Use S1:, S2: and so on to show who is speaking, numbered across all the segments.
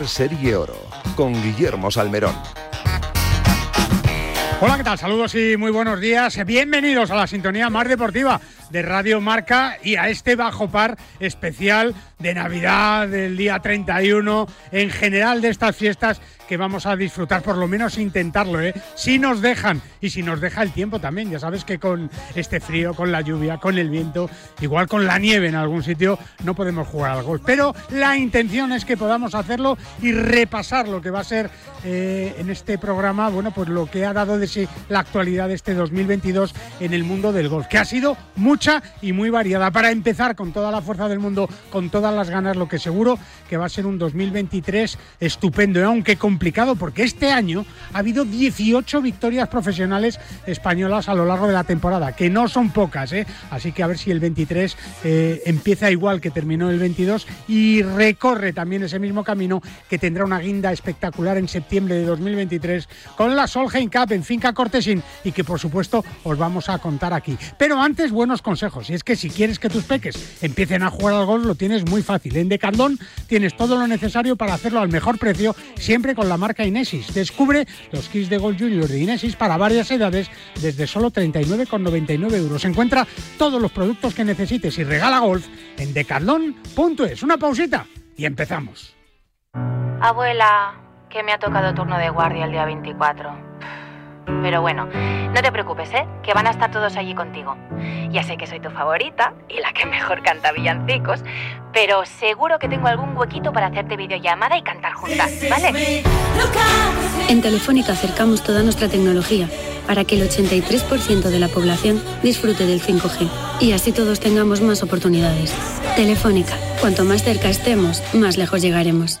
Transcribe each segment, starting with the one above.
S1: Serie Oro, con Guillermo Salmerón.
S2: Hola, ¿qué tal? Saludos y muy buenos días. Bienvenidos a la sintonía más deportiva de Radio Marca y a este bajo par especial de Navidad, del día 31, en general de estas fiestas que vamos a disfrutar, por lo menos intentarlo, ¿eh? Si nos dejan y si nos deja el tiempo también. Ya sabes que con este frío, con la lluvia, con el viento, igual con la nieve en algún sitio, no podemos jugar al golf. Pero la intención es que podamos hacerlo y repasar lo que va a ser eh, en este programa, bueno, pues lo que ha dado de sí la actualidad de este 2022 en el mundo del golf, que ha sido mucha y muy variada. Para empezar con toda la fuerza del mundo, con todas las ganas, lo que seguro que va a ser un 2023 estupendo, ¿eh? aunque complicado, porque este año ha habido 18 victorias profesionales españolas a lo largo de la temporada, que no son pocas, ¿eh? así que a ver si el 23 eh, empieza igual que terminó el 22 y recorre también ese mismo camino que tendrá una guinda espectacular en septiembre de 2023 con la Solheim Cup en Finca Cortesín y que por supuesto os vamos a contar aquí. Pero antes, buenos consejos. Y es que si quieres que tus peques empiecen a jugar al golf, lo tienes muy fácil. En Decathlon tienes todo lo necesario para hacerlo al mejor precio, siempre con la marca Inesis. Descubre los kits de Golf Junior de Inesis para varias edades desde solo 39,99 euros. Encuentra todos los productos que necesites y regala golf en decathlon.es. Una pausita y empezamos.
S3: Abuela, que me ha tocado turno de guardia el día 24. Pero bueno, no te preocupes, ¿eh? Que van a estar todos allí contigo. Ya sé que soy tu favorita y la que mejor canta villancicos, pero seguro que tengo algún huequito para hacerte videollamada y cantar juntas, ¿vale?
S4: En Telefónica acercamos toda nuestra tecnología para que el 83% de la población disfrute del 5G y así todos tengamos más oportunidades. Telefónica, cuanto más cerca estemos, más lejos llegaremos.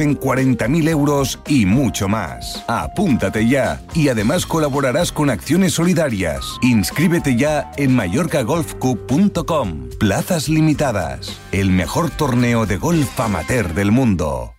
S5: en 40.000 euros y mucho más. Apúntate ya y además colaborarás con acciones solidarias. Inscríbete ya en mallorcagolfcup.com. Plazas limitadas. El mejor torneo de golf amateur del mundo.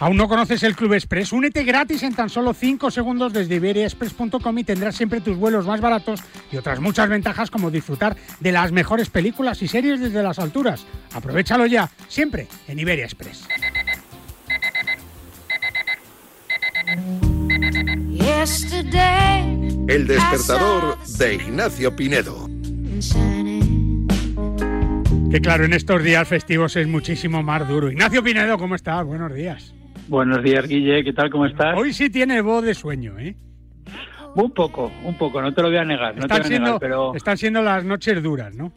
S2: ¿Aún no conoces el Club Express? Únete gratis en tan solo 5 segundos desde iberiaexpress.com y tendrás siempre tus vuelos más baratos y otras muchas ventajas como disfrutar de las mejores películas y series desde las alturas. Aprovechalo ya, siempre en Iberia Express.
S1: El despertador de Ignacio Pinedo.
S2: Que claro, en estos días festivos es muchísimo más duro. Ignacio Pinedo, ¿cómo estás? Buenos días.
S6: Buenos días, Guille, ¿qué tal? ¿Cómo estás?
S2: Hoy sí tiene voz de sueño, ¿eh?
S6: Un poco, un poco, no te lo voy a negar. No
S2: están,
S6: te voy a
S2: siendo,
S6: negar, pero
S2: están siendo las noches duras, ¿no?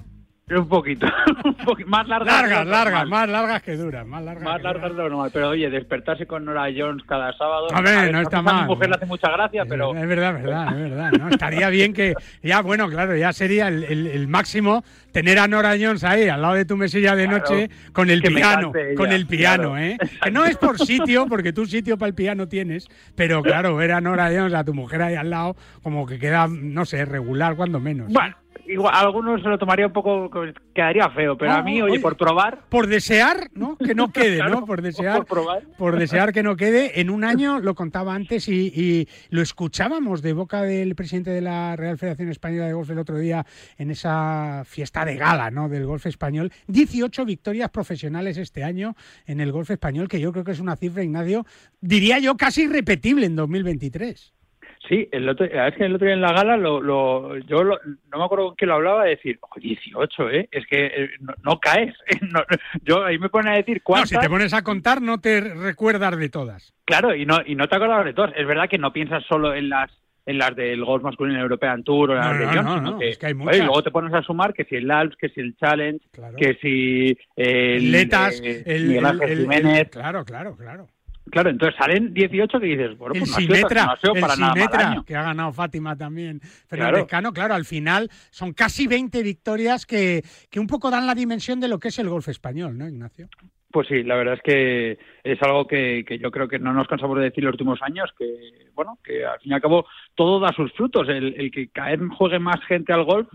S6: Un poquito, un poqui- más largas.
S2: Largas, largas, más largas que duras, más largas.
S6: Más largas de lo normal. Pero oye, despertarse con Nora Jones cada sábado.
S2: A ver, no
S6: a
S2: está
S6: A
S2: mal.
S6: mi mujer le hace mucha gracia, pero.
S2: Es verdad, es verdad, es verdad. ¿no? Estaría bien que, ya bueno, claro, ya sería el, el- el máximo tener a Nora Jones ahí al lado de tu mesilla de
S6: Claro,
S2: noche con el piano,
S6: ella,
S2: con el piano,
S6: claro.
S2: ¿eh? Que no es por sitio, porque tú sitio para el piano tienes, pero claro, ver a Nora Jones, a tu mujer ahí al lado, como que queda, no sé, regular cuando menos.
S6: Bueno, igual, a algunos se lo tomaría un poco. Quedaría feo, pero
S2: No,
S6: a mí,
S2: oye,
S6: oye, por probar.
S2: Por desear, ¿no? Que no quede, ¿no? Por desear.
S6: por probar.
S2: por desear que no quede. En un año, lo contaba antes y, y lo escuchábamos de boca del presidente de la Real Federación Española de Golf el otro día en esa fiesta de gala ¿no? del golf español. 18 victorias profesionales este año en el golf español, que yo creo que es una cifra, Ignacio, diría yo casi irrepetible en 2023.
S6: Sí, el otro, es que el otro día en la gala, lo, lo- yo lo- no me acuerdo con quién lo hablaba, de decir, "Ojo, 18, ¿eh? Es que eh, no, no caes. No, yo ahí me ponen a decir
S2: No,
S6: cuántas.
S2: si te pones a contar, no te recuerdas de todas.
S6: Claro, y no, y no te acordabas de todas. Es verdad que no piensas solo en las en las del golf masculino European Tour o las
S2: No,
S6: de
S2: no,
S6: Jones,
S2: no, no,
S6: que,
S2: es que hay
S6: oye,
S2: muchas.
S6: y luego te pones a sumar que si el Alps, que si el Challenge,
S2: Claro.
S6: que si el,
S2: Letas,
S6: eh,
S2: el,
S6: Miguel
S2: el-
S6: Ángel
S2: el-
S6: Jiménez.
S2: el- claro, claro, claro.
S6: Claro, entonces salen 18 que dices, bueno,
S2: el
S6: pues ha sido,
S2: Simetra,
S6: no ha sido
S2: el
S6: para nada mal año.
S2: que ha ganado Fátima también. Fernández
S6: Claro.
S2: Cano, claro, al final son casi 20 victorias que, que un poco dan la dimensión de lo que es el golf español, ¿no, Ignacio?
S6: Pues sí, la verdad es que es algo que, que yo creo que no nos cansamos de decir los últimos años, que bueno, que al fin y al cabo todo da sus frutos. El, el que vez juegue más gente al golf,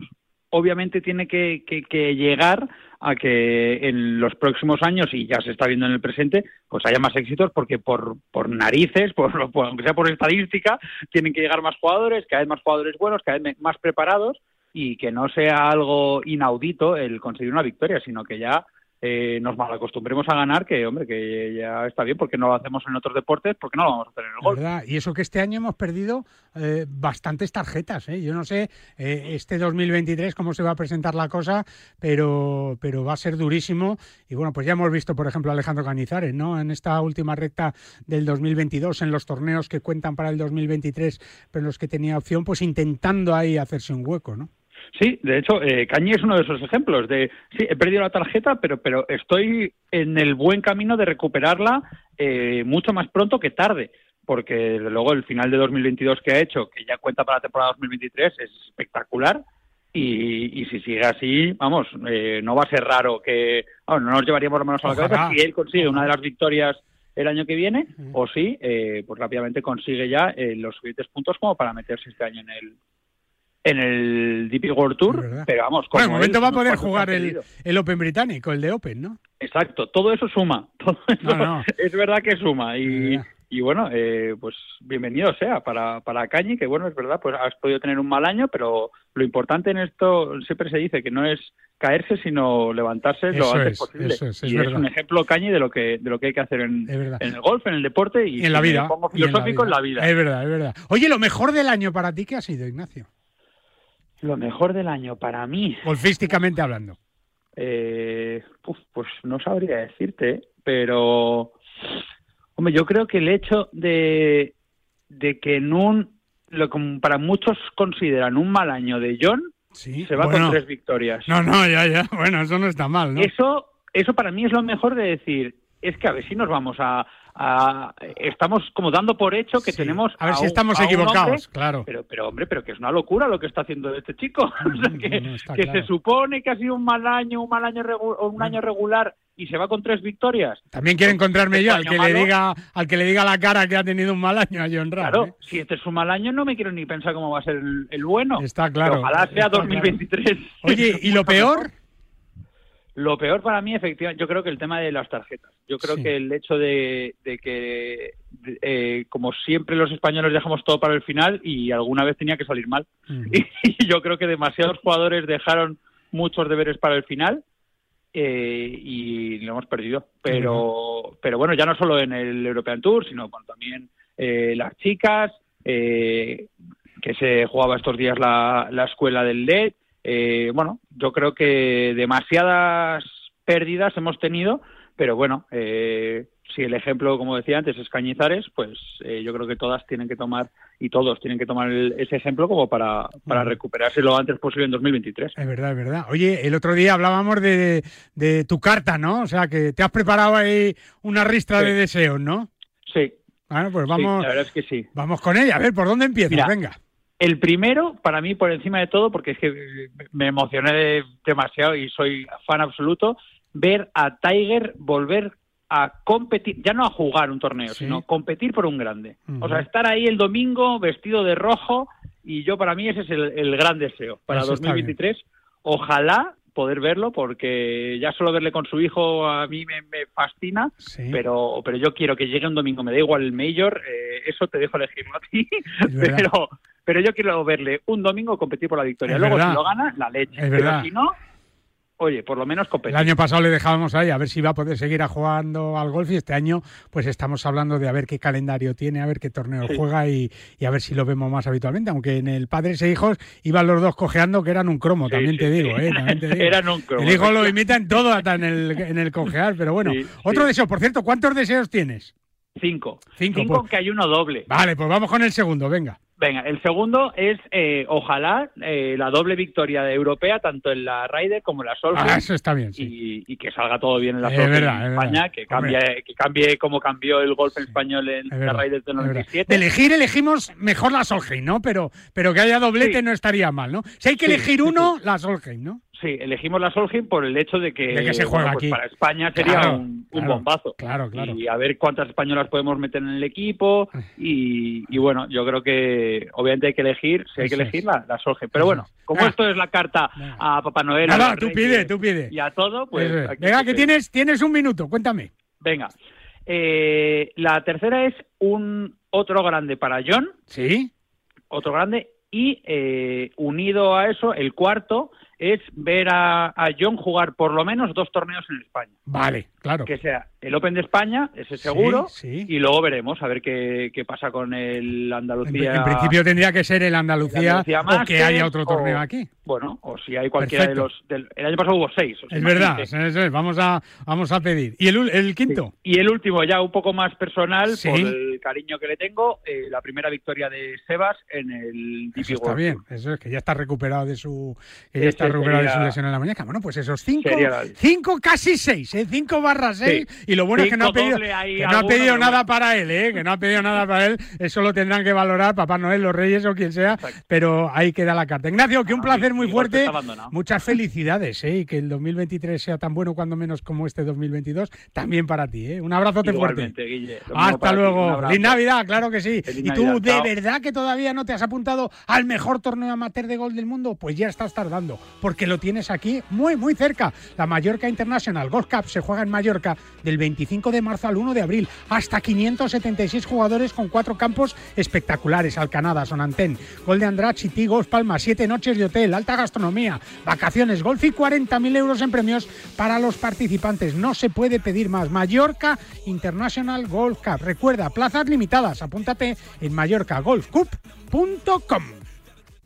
S6: obviamente tiene que, que- que llegar a que en los próximos años, y ya se está viendo en el presente, pues haya más éxitos porque por, narices, por, por- aunque sea por estadística, tienen que llegar más jugadores, cada vez más jugadores buenos, cada vez más preparados y que no sea algo inaudito el conseguir una victoria, sino que ya eh, nos malacostumbremos a ganar, que hombre, que ya está bien, porque no lo hacemos en otros deportes, porque no lo vamos a hacer en el golf.
S2: Y eso que este año hemos perdido eh, bastantes tarjetas. ¿eh? Yo no sé eh, este 2023 cómo se va a presentar la cosa, pero, pero va a ser durísimo. Y bueno, pues ya hemos visto, por ejemplo, a Alejandro Canizares, ¿no? En esta última recta del 2022, en los torneos que cuentan para el 2023, pero en los que tenía opción, pues intentando ahí hacerse un hueco, ¿no?
S6: Sí, de hecho, eh, Cañi es uno de esos ejemplos de, sí, he perdido la tarjeta, pero, pero estoy en el buen camino de recuperarla eh, mucho más pronto que tarde, porque desde luego el final de 2022 que ha hecho, que ya cuenta para la temporada 2023, es espectacular. Y, y si sigue así, vamos, eh, no va a ser raro que, no nos llevaríamos las manos a la
S2: Ojalá.
S6: cabeza si él consigue una de las victorias el año que viene, o si, eh, pues rápidamente consigue ya eh, los suficientes puntos como para meterse este año en el en el DP World Tour, pero vamos,
S2: Bueno,
S6: como
S2: de momento
S6: él,
S2: va a poder jugar el, el Open británico, el de Open, ¿no?
S6: Exacto, todo eso suma, todo eso
S2: No, no.
S6: es verdad que suma y, y bueno, eh, pues bienvenido sea para, para Cañi, que bueno, es verdad, pues has podido tener un mal año, pero lo importante en esto siempre se dice que no es caerse, sino levantarse lo antes
S2: es,
S6: posible.
S2: eso es, es
S6: y
S2: verdad.
S6: es un ejemplo Cañi de lo que de lo que hay que hacer en, en el golf, en el deporte y,
S2: Y en la vida.
S6: pongo
S2: y en la
S6: filosófico en la vida.
S2: Es verdad, es verdad. Oye, lo mejor del año para ti, ¿qué ha sido, Ignacio?
S6: Lo mejor del año para mí.
S2: Golfísticamente hablando.
S6: Eh, uf, pues no sabría decirte, pero hombre, yo creo que el hecho de, de que en un lo como para muchos consideran un mal año de John
S2: Sí.
S6: se va
S2: Bueno,
S6: con tres victorias.
S2: No, no, ya, ya. Bueno, eso no está mal, ¿no?
S6: Eso eso para mí es lo mejor de decir es que a ver si nos vamos a, a- estamos como dando por hecho que tenemos
S2: a ver si
S6: un-
S2: estamos equivocados,
S6: hombre,
S2: claro.
S6: pero pero hombre pero que es una locura lo que está haciendo este chico O sea, que,
S2: no, está
S6: que
S2: claro.
S6: se supone que ha sido un mal año un mal año un año regular y se va con tres victorias
S2: También quiero encontrarme yo al que le diga al que le diga la cara que ha tenido un mal año a John Ram.
S6: claro
S2: ¿eh?
S6: si este es un mal año no me quiero ni pensar cómo va a ser el, el bueno
S2: Está claro,
S6: ojalá sea
S2: está
S6: 2023
S2: Oye, ¿y lo peor?
S6: Lo peor para mí, efectivamente, yo creo que el tema de las tarjetas. Yo creo
S2: Sí.
S6: que el hecho de, de que, eh, como siempre, los españoles dejamos todo para el final y alguna vez tenía que salir mal. Y yo creo que demasiados jugadores dejaron muchos deberes para el final eh, y lo hemos perdido. Pero, pero bueno, ya no solo en el European Tour, sino también eh, las chicas, eh, que se jugaba estos días la, la escuela del LED. Eh, bueno, yo creo que demasiadas pérdidas hemos tenido, pero bueno, eh, si el ejemplo, como decía antes, es Cañizares, pues eh, yo creo que todas tienen que tomar y todos tienen que tomar el- ese ejemplo como para, para recuperarse lo antes posible en 2023.
S2: Es verdad, es verdad. Oye, el otro día hablábamos de, de tu carta, ¿no? O sea, que te has preparado ahí una ristra
S6: Sí.
S2: de deseos, ¿no?
S6: Sí.
S2: Bueno, pues
S6: Sí,
S2: vamos,
S6: la verdad es que sí.
S2: vamos con ella. A ver, ¿por dónde empiezas?
S6: Mira,
S2: Venga.
S6: El primero, para mí, por encima de todo, porque es que eh, me emocioné de- demasiado y soy fan absoluto, ver a Tiger volver a competir, ya no a jugar un torneo,
S2: Sí.
S6: sino competir por un grande. O sea, estar ahí el domingo vestido de rojo y yo para mí ese es el, el gran deseo para
S2: Eso está
S6: 2023. Ojalá poder verlo porque ya solo verle con su hijo a mí me, me fascina,
S2: Sí.
S6: pero pero yo quiero que llegue un domingo, me da igual el Major, eh, eso te dejo elegirlo a ti, pero pero yo quiero verle un domingo competir por la victoria.
S2: Es
S6: Luego
S2: verdad.
S6: si lo gana, la leche. Pero si no, oye, por lo menos
S2: El
S6: competir.
S2: año pasado le dejábamos ahí a ver si va a poder seguir a jugando al golf y este año pues estamos hablando de a ver qué calendario tiene, a ver qué torneo
S6: Sí.
S2: juega y, y a ver si lo vemos más habitualmente, aunque en el Padres e Hijos iban los dos cojeando que eran un cromo,
S6: Sí,
S2: también
S6: sí,
S2: te digo, ¿eh? También te digo.
S6: Eran un cromo,
S2: El hijo lo imita en todo, hasta en el, en el cojear, pero bueno. Otro deseo, por cierto, ¿cuántos deseos tienes?
S6: Cinco.
S2: Cinco,
S6: Cinco,
S2: pues.
S6: que hay uno doble.
S2: Vale, pues vamos con el segundo, venga.
S6: Venga, el segundo es, eh, ojalá, eh, la doble victoria de europea, tanto en la Ryder como en la Solheim.
S2: Ah, eso está bien, sí.
S6: y, y que salga todo bien en la
S2: Es
S6: Solheim
S2: verdad,
S6: en
S2: es
S6: España, que cambie, que cambie como cambió el golf español en
S2: Es
S6: la Ryder del
S2: es verdad.
S6: 97.
S2: De elegir, elegimos mejor la Solheim, ¿no? Pero, pero que haya doblete
S6: Sí.
S2: no estaría mal, ¿no? Si hay que elegir uno, la Solheim, ¿no?
S6: Sí, elegimos la Solheim por el hecho de que,
S2: De que se juega
S6: bueno, pues
S2: aquí.
S6: para España sería
S2: Claro,
S6: un, un
S2: claro,
S6: bombazo.
S2: claro, claro.
S6: Y a ver cuántas españolas podemos meter en el equipo. Y, y bueno, yo creo que obviamente hay que elegir, si hay que elegir la, la Solheim. Pero bueno, como
S2: Ah.
S6: esto es la carta a Papá Noel, a
S2: Nada,
S6: los
S2: tú pide, tú pide.
S6: y a todo, pues
S2: Eso es.
S6: aquí
S2: Venga, que tienes, tienes un minuto, cuéntame.
S6: Venga. Eh, la tercera es un otro grande para John,
S2: ¿Sí?
S6: otro grande, y eh, unido a eso, el cuarto es ver a, a John jugar por lo menos dos torneos en España.
S2: Vale, claro.
S6: Que sea el Open de España, ese seguro,
S2: sí.
S6: y luego veremos a ver qué, qué pasa con el Andalucía.
S2: en principio tendría que ser el Andalucía,
S6: Andalucía
S2: o que haya otro torneo
S6: o-
S2: aquí.
S6: Bueno, o si hay cualquiera
S2: Perfecto.
S6: de los. del- el año pasado hubo seis. o sea,
S2: Es verdad, es, vamos a, vamos a pedir. ¿Y el, el quinto?
S6: Y el último, ya un poco más personal, por el cariño que le tengo, eh, la primera victoria de Sebas en el DP
S2: Eso está bien,
S6: Tour.
S2: eso es que ya está recuperado de su que ya está recuperado de su lesión en la muñeca. Bueno, pues esos cinco,
S6: la-
S2: cinco casi seis, ¿eh? cinco barra seis. Y lo bueno es que no ha pedido, que no ha pedido nada para él, ¿eh? que no ha pedido nada para él. Eso lo tendrán que valorar Papá Noel, los Reyes o quien sea. Pero ahí queda la carta. Ignacio, que un
S6: Ah,
S2: placer muy fuerte. Muchas felicidades, ¿eh? y que el 2023 sea tan bueno cuando menos como este 2022. También para ti, ¿eh? Un abrazote fuerte.
S6: Igualmente, Guille. Lo mismo
S2: Hasta luego. Feliz Navidad, claro que sí.
S6: Feliz
S2: ¿Y tú
S6: Navidad,
S2: de
S6: chao.
S2: verdad que todavía no te has apuntado al mejor torneo amateur de gol del mundo? Pues ya estás tardando, porque lo tienes aquí muy, muy cerca. La Mallorca International Golf Cup se juega en Mallorca del 25 de marzo al 1 de abril. Hasta 576 jugadores con cuatro campos espectaculares. Alcanada, Sonantén, Gol de Andrade, Chití, Golf Palma, siete noches de hotel, alta gastronomía, vacaciones, golf y 40.000 euros en premios para los participantes. No se puede pedir más. Mallorca International Golf Cup. Recuerda, plazas limitadas. Apúntate en mallorcagolfcup.com.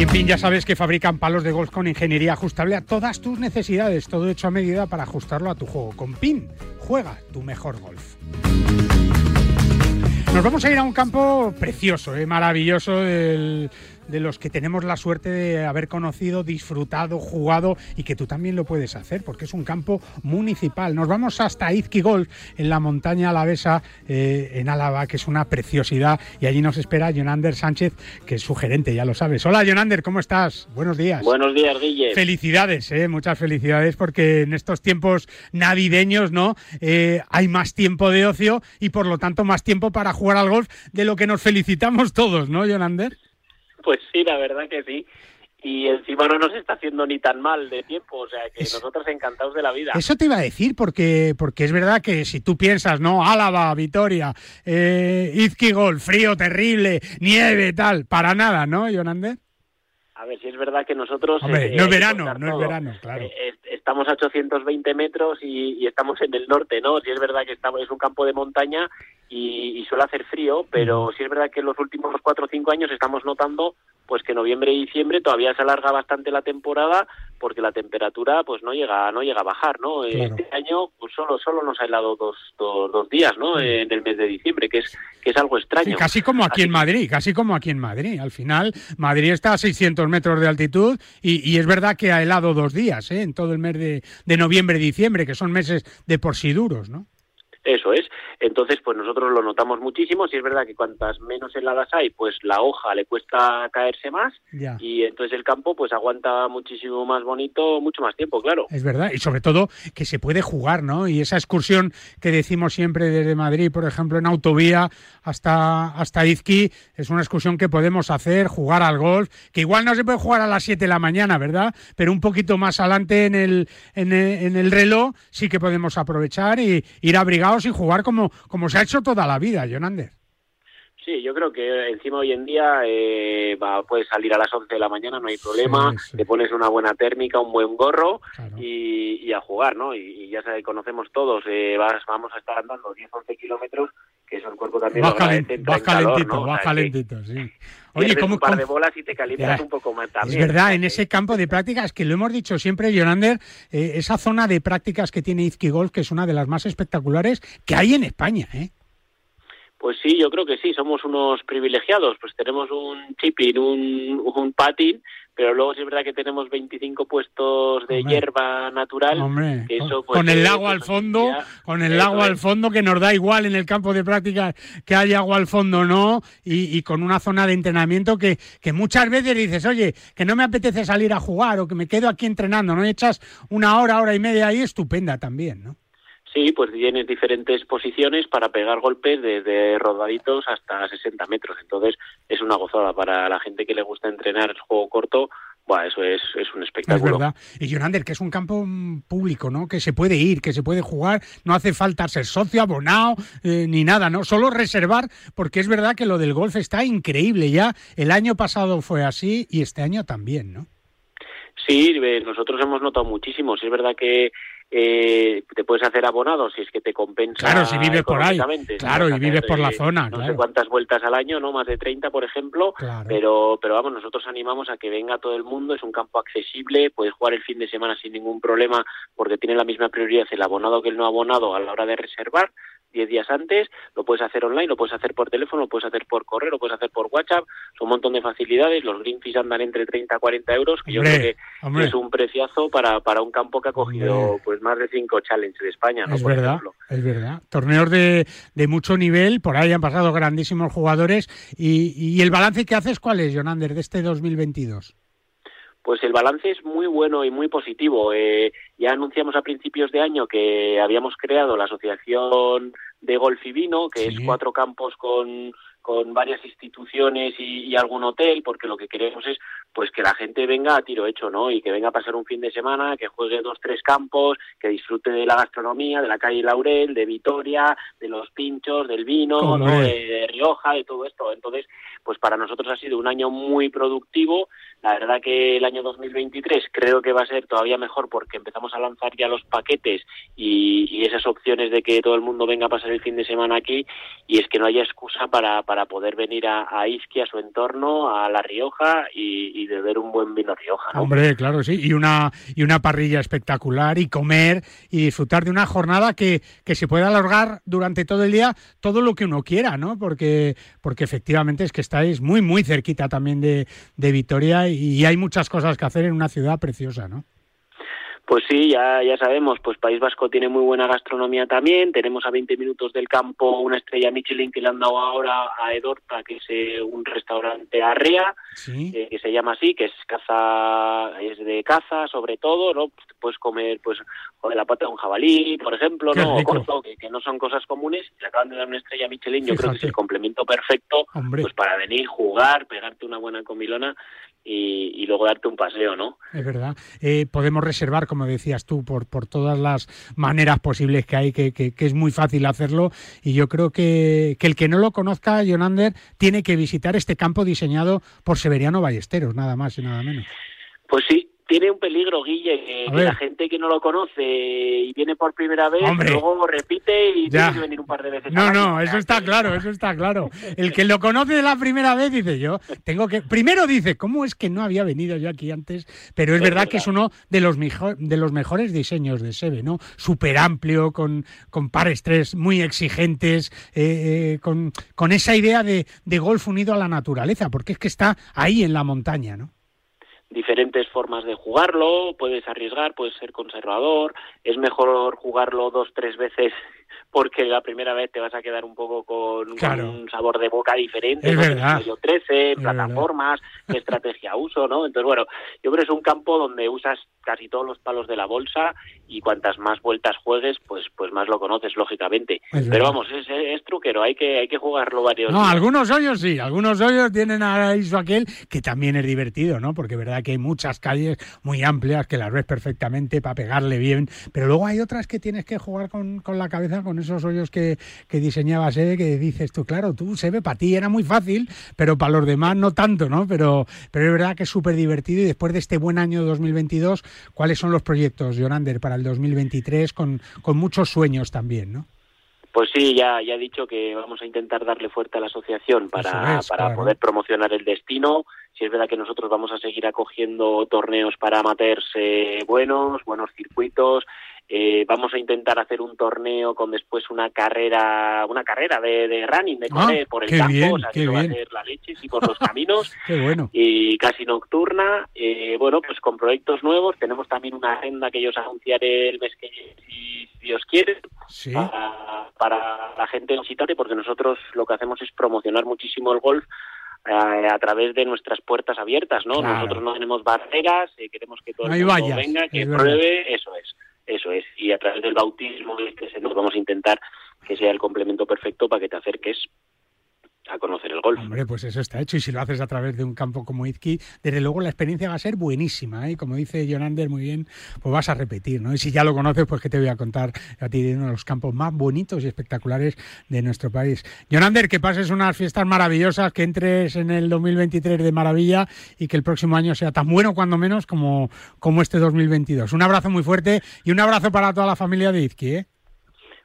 S2: Y en fin, ya sabes que fabrican palos de golf con ingeniería ajustable a todas tus necesidades, todo hecho a medida para ajustarlo a tu juego. Con PIN, juega tu mejor golf. Nos vamos a ir a un campo precioso, eh, maravilloso del, de los que tenemos la suerte de haber conocido, disfrutado, jugado y que tú también lo puedes hacer porque es un campo municipal. Nos vamos hasta Izqui Golf en la montaña alavesa eh, en Álava, que es una preciosidad y allí nos espera Jonander Sánchez, que es su gerente, ya lo sabes. Hola Jonander, ¿cómo estás? Buenos días.
S7: Buenos días, Guille.
S2: Felicidades, eh, muchas felicidades porque en estos tiempos navideños, ¿no? Eh, hay más tiempo de ocio y por lo tanto más tiempo para jugar al golf de lo que nos felicitamos todos, ¿no, Jonander?
S7: Pues sí, la verdad que sí. Y encima no nos está haciendo ni tan mal de tiempo, o sea que nosotros encantados de la vida.
S2: Eso te iba a decir, porque, porque es verdad que si tú piensas, ¿no? Álava, Vitoria, eh, Izquigol, frío terrible, nieve, tal, para nada, ¿no, Jonander?
S7: A ver, si es verdad que nosotros...
S2: Hombre,
S7: eh,
S2: no es
S7: que
S2: verano, no es verano, claro.
S7: Eh, estamos a 820 metros y, y estamos en el norte, ¿no? Si es verdad que estamos, es un campo de montaña y, y suele hacer frío, pero sí es verdad que en los últimos cuatro o cinco años estamos notando pues que noviembre y diciembre todavía se alarga bastante la temporada porque la temperatura pues no llega no llega a bajar, ¿no? Eh,
S2: Claro.
S7: Este año pues solo solo nos ha helado dos, dos, dos días, ¿no? En el mes de diciembre, que es que es algo extraño.
S2: Sí, casi como aquí en Madrid, casi como aquí en Madrid. Al final, Madrid está a 600 metros de altitud y, y es verdad que ha helado dos días, ¿eh? En todo el mes de, de noviembre y diciembre, que son meses de por sí duros, ¿no?
S7: Eso es. Entonces, pues nosotros lo notamos muchísimo. Si es verdad que cuantas menos heladas hay, pues la hoja le cuesta caerse más
S2: Ya.
S7: y entonces el campo pues aguanta muchísimo más bonito, mucho más tiempo, claro.
S2: Es verdad, y sobre todo que se puede jugar, ¿no? Y esa excursión que decimos siempre desde Madrid, por ejemplo, en autovía hasta, hasta Izqui, es una excursión que podemos hacer, jugar al golf, que igual no se puede jugar a las 7 de la mañana, ¿verdad? Pero un poquito más adelante en el, en el, en el reloj sí que podemos aprovechar y ir abrigados y jugar como, como se ha hecho toda la vida, Jonander.
S7: Sí, yo creo que encima hoy en día eh, va, puedes salir a las 11 de la mañana, no hay problema,
S2: Sí, sí.
S7: te pones una buena térmica, un buen gorro y, y a jugar, ¿no? Y, y ya sabes, conocemos todos, eh, vas, vamos a estar andando 10, 11 kilómetros, que eso el cuerpo también
S2: Vas,
S7: lo agradece,
S2: vas
S7: en calor,
S2: calentito,
S7: ¿no?
S2: Vas calentito, sí. Oye, ¿cómo,
S7: un par de bolas y te calientas
S2: Ya.
S7: un poco más
S2: Es
S7: también.
S2: verdad, en ese campo de prácticas, que lo hemos dicho siempre, Jonander, eh, esa zona de prácticas que tiene Izqui Golf, que es una de las más espectaculares que hay en España, ¿eh?
S7: Pues sí, yo creo que sí, somos unos privilegiados, pues tenemos un chipping, un, un patín, pero luego sí es verdad que tenemos 25 puestos de hierba natural.
S2: Hombre,
S7: que eso,
S2: pues, con el lago al fondo, con el lago al fondo, que nos da igual en el campo de práctica que haya agua al fondo o no, y, y, con una zona de entrenamiento que, que muchas veces dices, oye, que no me apetece salir a jugar o que me quedo aquí entrenando, ¿no? Y echas una hora, hora y media ahí, estupenda también, ¿no?
S7: Sí, pues tienes diferentes posiciones para pegar golpes desde rodaditos hasta 60 metros. Entonces es una gozada para la gente que le gusta entrenar el juego corto. Bueno, eso es, es un espectáculo.
S2: Es verdad. Y Jonander, que es un campo público, ¿no? Que se puede ir, que se puede jugar. No hace falta ser socio, abonado, eh, ni nada, ¿no? Solo reservar, porque es verdad que lo del golf está increíble. Ya el año pasado fue así y este año también, ¿no?
S7: Sí, nosotros hemos notado muchísimo. Sí, es verdad que eh, te puedes hacer abonado si es que te compensa.
S2: Claro, si vives por ahí. Claro, y vives por la zona.
S7: No
S2: claro.
S7: sé cuántas vueltas al año, no más de 30, por ejemplo. Pero, pero vamos, nosotros animamos a que venga todo el mundo. Es un campo accesible, puedes jugar el fin de semana sin ningún problema porque tiene la misma prioridad el abonado que el no abonado a la hora de reservar. 10 días antes, lo puedes hacer online, lo puedes hacer por teléfono, lo puedes hacer por correo, lo puedes hacer por WhatsApp, son un montón de facilidades, los green fees andan entre 30 a 40 euros, que yo creo que hombre. es un preciazo para, para un campo que ha cogido hombre. pues más de 5 challenges de España, ¿no?
S2: Es
S7: por
S2: verdad,
S7: ejemplo.
S2: es verdad. Torneos de, de, mucho nivel, por ahí han pasado grandísimos jugadores, y, y el balance que haces, ¿cuál es, Jonander, de este 2022?
S7: Pues el balance es muy bueno y muy positivo. Eh, ya anunciamos a principios de año que habíamos creado la asociación de golf y vino, que sí. es cuatro campos con, con varias instituciones y, y, algún hotel, porque lo que queremos es pues que la gente venga a tiro hecho, ¿no? Y que venga a pasar un fin de semana, que juegue dos, tres campos, que disfrute de la gastronomía, de la calle Laurel, de Vitoria, de los pinchos, del vino, ¿no? de, de, Rioja, de todo esto. Entonces, pues para nosotros ha sido un año muy productivo. La verdad que el año 2023 creo que va a ser todavía mejor porque empezamos a lanzar ya los paquetes y, y esas opciones de que todo el mundo venga a pasar el fin de semana aquí y es que no haya excusa para, para poder venir a, a Isqui, a su entorno, a La Rioja y, y beber un buen vino Rioja. ¿no?
S2: Hombre, claro, sí, y una, y una parrilla espectacular y comer y disfrutar de una jornada que, que se pueda alargar durante todo el día todo lo que uno quiera, ¿no? Porque, porque efectivamente es que estáis muy, muy cerquita también de, de Vitoria y hay muchas cosas que hacer en una ciudad preciosa, ¿no?
S7: Pues sí, ya, ya sabemos, pues País Vasco tiene muy buena gastronomía también, tenemos a 20 minutos del campo una estrella Michelin que le han dado ahora a Edorta, que es eh, un restaurante arrea,
S2: ¿Sí?
S7: eh, que se llama así, que es caza, es de caza sobre todo, ¿no? Pues puedes comer, pues, joder, la pata de un jabalí, por ejemplo,
S2: Qué
S7: ¿no? O corto, que, que no son cosas comunes, le acaban de dar una estrella Michelin, yo creo que es el complemento perfecto,
S2: Hombre.
S7: pues para venir, jugar, pegarte una buena comilona y, y luego darte un paseo, ¿no?
S2: Es verdad. Eh, podemos reservar, como decías tú, por, por todas las maneras posibles que hay, que, que, que es muy fácil hacerlo. Y yo creo que, que el que no lo conozca, Jonander, tiene que visitar este campo diseñado por Severiano Ballesteros, nada más y nada menos.
S7: Pues sí, tiene un peligro, Guille, que, la gente que no lo conoce y viene por primera vez,
S2: Hombre.
S7: luego repite y
S2: Ya.
S7: tiene que venir un par de veces.
S2: No, no, eso está claro, eso está claro. El que lo conoce de la primera vez dice yo, tengo que. Primero dice, ¿cómo es que no había venido yo aquí antes? Pero es
S7: Es
S2: verdad que es uno de los, mejor, de los mejores diseños de Sebe, ¿no? Súper amplio, con, con pares tres muy exigentes, eh, eh, con, con esa idea de, de golf unido a la naturaleza, porque es que está ahí en la montaña, ¿no?
S7: Diferentes formas de jugarlo, puedes arriesgar, puedes ser conservador, es mejor jugarlo dos, tres veces porque la primera vez te vas a quedar un poco con,
S2: Claro.
S7: con un sabor de boca diferente,
S2: Es
S7: ¿no?
S2: verdad.
S7: Yo 13,
S2: Es verdad.
S7: plataformas, qué estrategia uso, ¿no? Entonces, bueno, yo creo que es un campo donde usas casi todos los palos de la bolsa y cuantas más vueltas juegues, pues pues más lo conoces, lógicamente.
S2: Es.
S7: Pero vamos, es, es truquero, hay que hay que jugarlo varios
S2: No,
S7: días.
S2: algunos hoyos sí, algunos hoyos tienen a eso aquel que también es divertido, ¿no? Porque es verdad que hay muchas calles muy amplias que las ves perfectamente para pegarle bien, pero luego hay otras que tienes que jugar con, con la cabeza, con esos hoyos que, que diseñaba Sebe, que dices tú, claro, tú, Sebe, para ti era muy fácil, pero para los demás no tanto, ¿no? Pero, pero es verdad que es súper divertido y después de este buen año 2022, ¿cuáles son los proyectos, Jonander, para el 2023 con, con muchos sueños también, ¿no?
S7: Pues sí, ya, ya he dicho que vamos a intentar darle fuerte a la asociación para,
S2: es,
S7: para
S2: claro.
S7: poder promocionar el destino. Si es verdad que nosotros vamos a seguir acogiendo torneos para amateurs eh, buenos, buenos circuitos. Eh, vamos a intentar hacer un torneo con después una carrera, una carrera de, de running, de
S2: Ah,
S7: correr por el campo,
S2: bien,
S7: o sea, que no va a ser la leche, sí por los caminos
S2: Qué bueno.
S7: y casi nocturna. Eh, bueno, pues con proyectos nuevos. Tenemos también una agenda que yo os anunciaré el mes que viene, si, si Dios quiere,
S2: Sí.
S7: para, para la gente visitante, porque nosotros lo que hacemos es promocionar muchísimo el golf eh, a través de nuestras puertas abiertas, ¿no?
S2: Claro.
S7: Nosotros no tenemos barreras, eh, queremos que todo
S2: No
S7: el mundo
S2: vallas,
S7: venga, que
S2: es verdad.
S7: pruebe, eso es, eso es. Y a través del bautismo, este, se- nos vamos a intentar que sea el complemento perfecto para que te acerques a conocer el golf.
S2: Hombre, pues eso está hecho. Y si lo haces a través de un campo como Izqui, desde luego la experiencia va a ser buenísima. ¿eh? Y como dice Jonander muy bien, pues vas a repetir. ¿no? Y si ya lo conoces, pues que te voy a contar a ti de uno de los campos más bonitos y espectaculares de nuestro país. Jonander, que pases unas fiestas maravillosas, que entres en el 2023 de maravilla y que el próximo año sea tan bueno, cuando menos, como, como este 2022. Un abrazo muy fuerte y un abrazo para toda la familia de Izqui. ¿eh?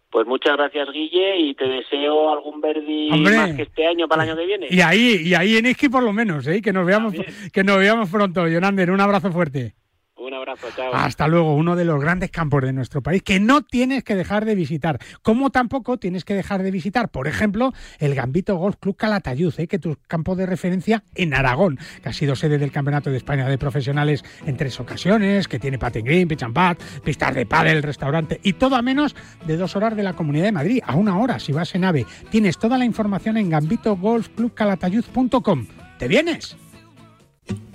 S7: Pues muchas gracias, Guille, y te deseo algún Verdi
S2: Hombre.
S7: más que este año para el año que viene.
S2: Y ahí, y ahí en Izqui por lo menos, ¿eh? que nos veamos, que nos veamos pronto. Jonander, un abrazo fuerte.
S7: Un abrazo, chao.
S2: Hasta luego, uno de los grandes campos de nuestro país que no tienes que dejar de visitar. Como tampoco tienes que dejar de visitar, por ejemplo, el Gambito Golf Club Calatayud, ¿eh? que es tu campo de referencia en Aragón, que ha sido sede del Campeonato de España de Profesionales en tres ocasiones, que tiene patin green, pitch and putt, pistas de pádel, restaurante y todo a menos de dos horas de la Comunidad de Madrid, a una hora si vas en AVE. Tienes toda la información en gambitogolfclubcalatayud.com. ¿Te vienes?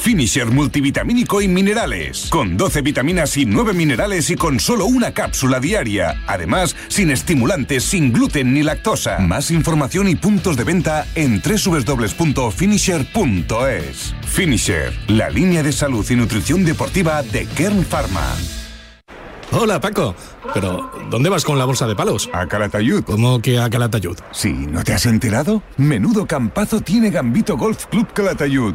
S5: Finisher multivitamínico y minerales. Con 12 vitaminas y 9 minerales y con solo una cápsula diaria. Además, sin estimulantes, sin gluten ni lactosa. Más información y puntos de venta en www.finisher.es. Finisher, la línea de salud y nutrición deportiva de Kern Pharma.
S8: Hola Paco, pero ¿dónde vas con la bolsa de palos?
S5: A Calatayud.
S8: ¿Cómo que a Calatayud?
S5: Sí, ¿no te has enterado? Menudo campazo tiene Gambito Golf Club Calatayud.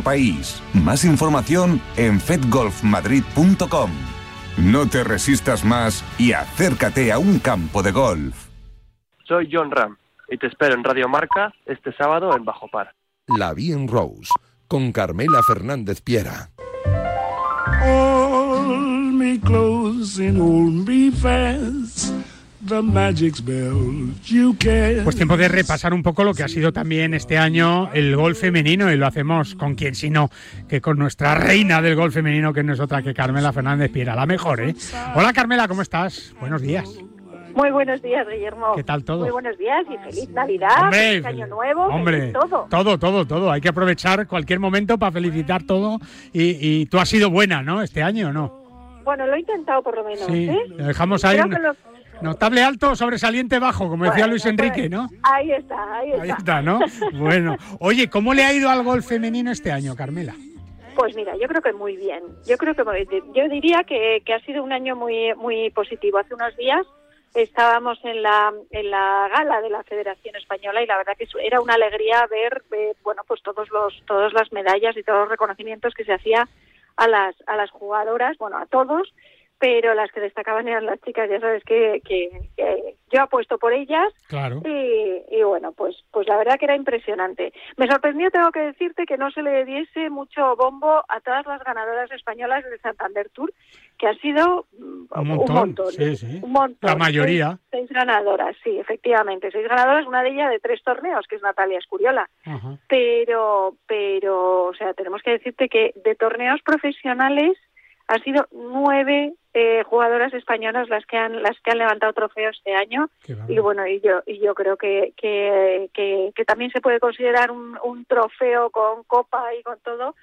S5: país. Más información en fedgolfmadrid.com. No te resistas más y acércate a un campo de golf.
S9: Soy John Ram y te espero en Radio Marca este sábado en Bajo Par.
S1: La Bien Rose con Carmela Fernández Piera.
S10: Hold me close and hold me fast.
S2: Pues tiempo de repasar un poco lo que ha sido también este año el golf femenino y lo hacemos con quien sino que con nuestra reina del golf femenino que no es otra que Carmela Fernández Piera, la mejor, ¿eh? Hola Carmela, ¿cómo estás? Buenos días.
S11: Muy buenos días, Guillermo.
S2: ¿Qué tal todo?
S11: Muy buenos días y feliz Navidad,
S2: Hombre,
S11: feliz Año Nuevo,
S2: Hombre,
S11: feliz todo.
S2: todo, todo, todo. Hay que aprovechar cualquier momento para felicitar todo y, y tú has sido buena, ¿no? Este año, ¿no?
S11: Bueno, lo he intentado por lo menos,
S2: Sí,
S11: ¿eh?
S2: lo dejamos ahí.
S11: Creo que lo-
S2: Notable alto, sobresaliente bajo, como decía
S11: Bueno,
S2: Luis Enrique, ¿no?
S11: Ahí está, ahí está.
S2: Ahí está, ¿no? Bueno, oye, ¿cómo le ha ido al golf femenino este año, Carmela?
S11: Pues mira, yo creo que muy bien. Yo creo que muy- yo diría que, que ha sido un año muy muy positivo. Hace unos días estábamos en la en la gala de la Federación Española y la verdad que era una alegría ver eh, bueno pues todos los todas las medallas y todos los reconocimientos que se hacía a las a las jugadoras, bueno a todos, pero las que destacaban eran las chicas. Ya sabes que, que, que yo apuesto por ellas
S2: Claro.
S11: y, y bueno, pues, pues la verdad que era impresionante. Me sorprendió, tengo que decirte, que no se le diese mucho bombo a todas las ganadoras españolas del Santander Tour, que han sido mm,
S2: Un montón,
S11: ¿eh?
S2: sí, sí.
S11: Un montón.
S2: La mayoría.
S11: Seis, seis ganadoras, sí, efectivamente. Seis ganadoras, una de ellas de tres torneos, que es Natalia Escuriola.
S2: Ajá.
S11: Pero, pero, o sea, tenemos que decirte que de torneos profesionales han sido nueve eh, jugadoras españolas las que han las que han levantado trofeos este año. Y bueno y yo y yo creo que que, que, que también se puede considerar un, un trofeo con copa y con todo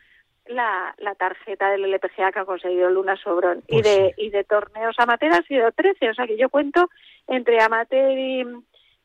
S11: la, la tarjeta del LPGA que ha conseguido Luna Sobrón. Y
S2: Pues
S11: de y de torneos amateur ha sido 13 o sea que yo cuento entre amateur y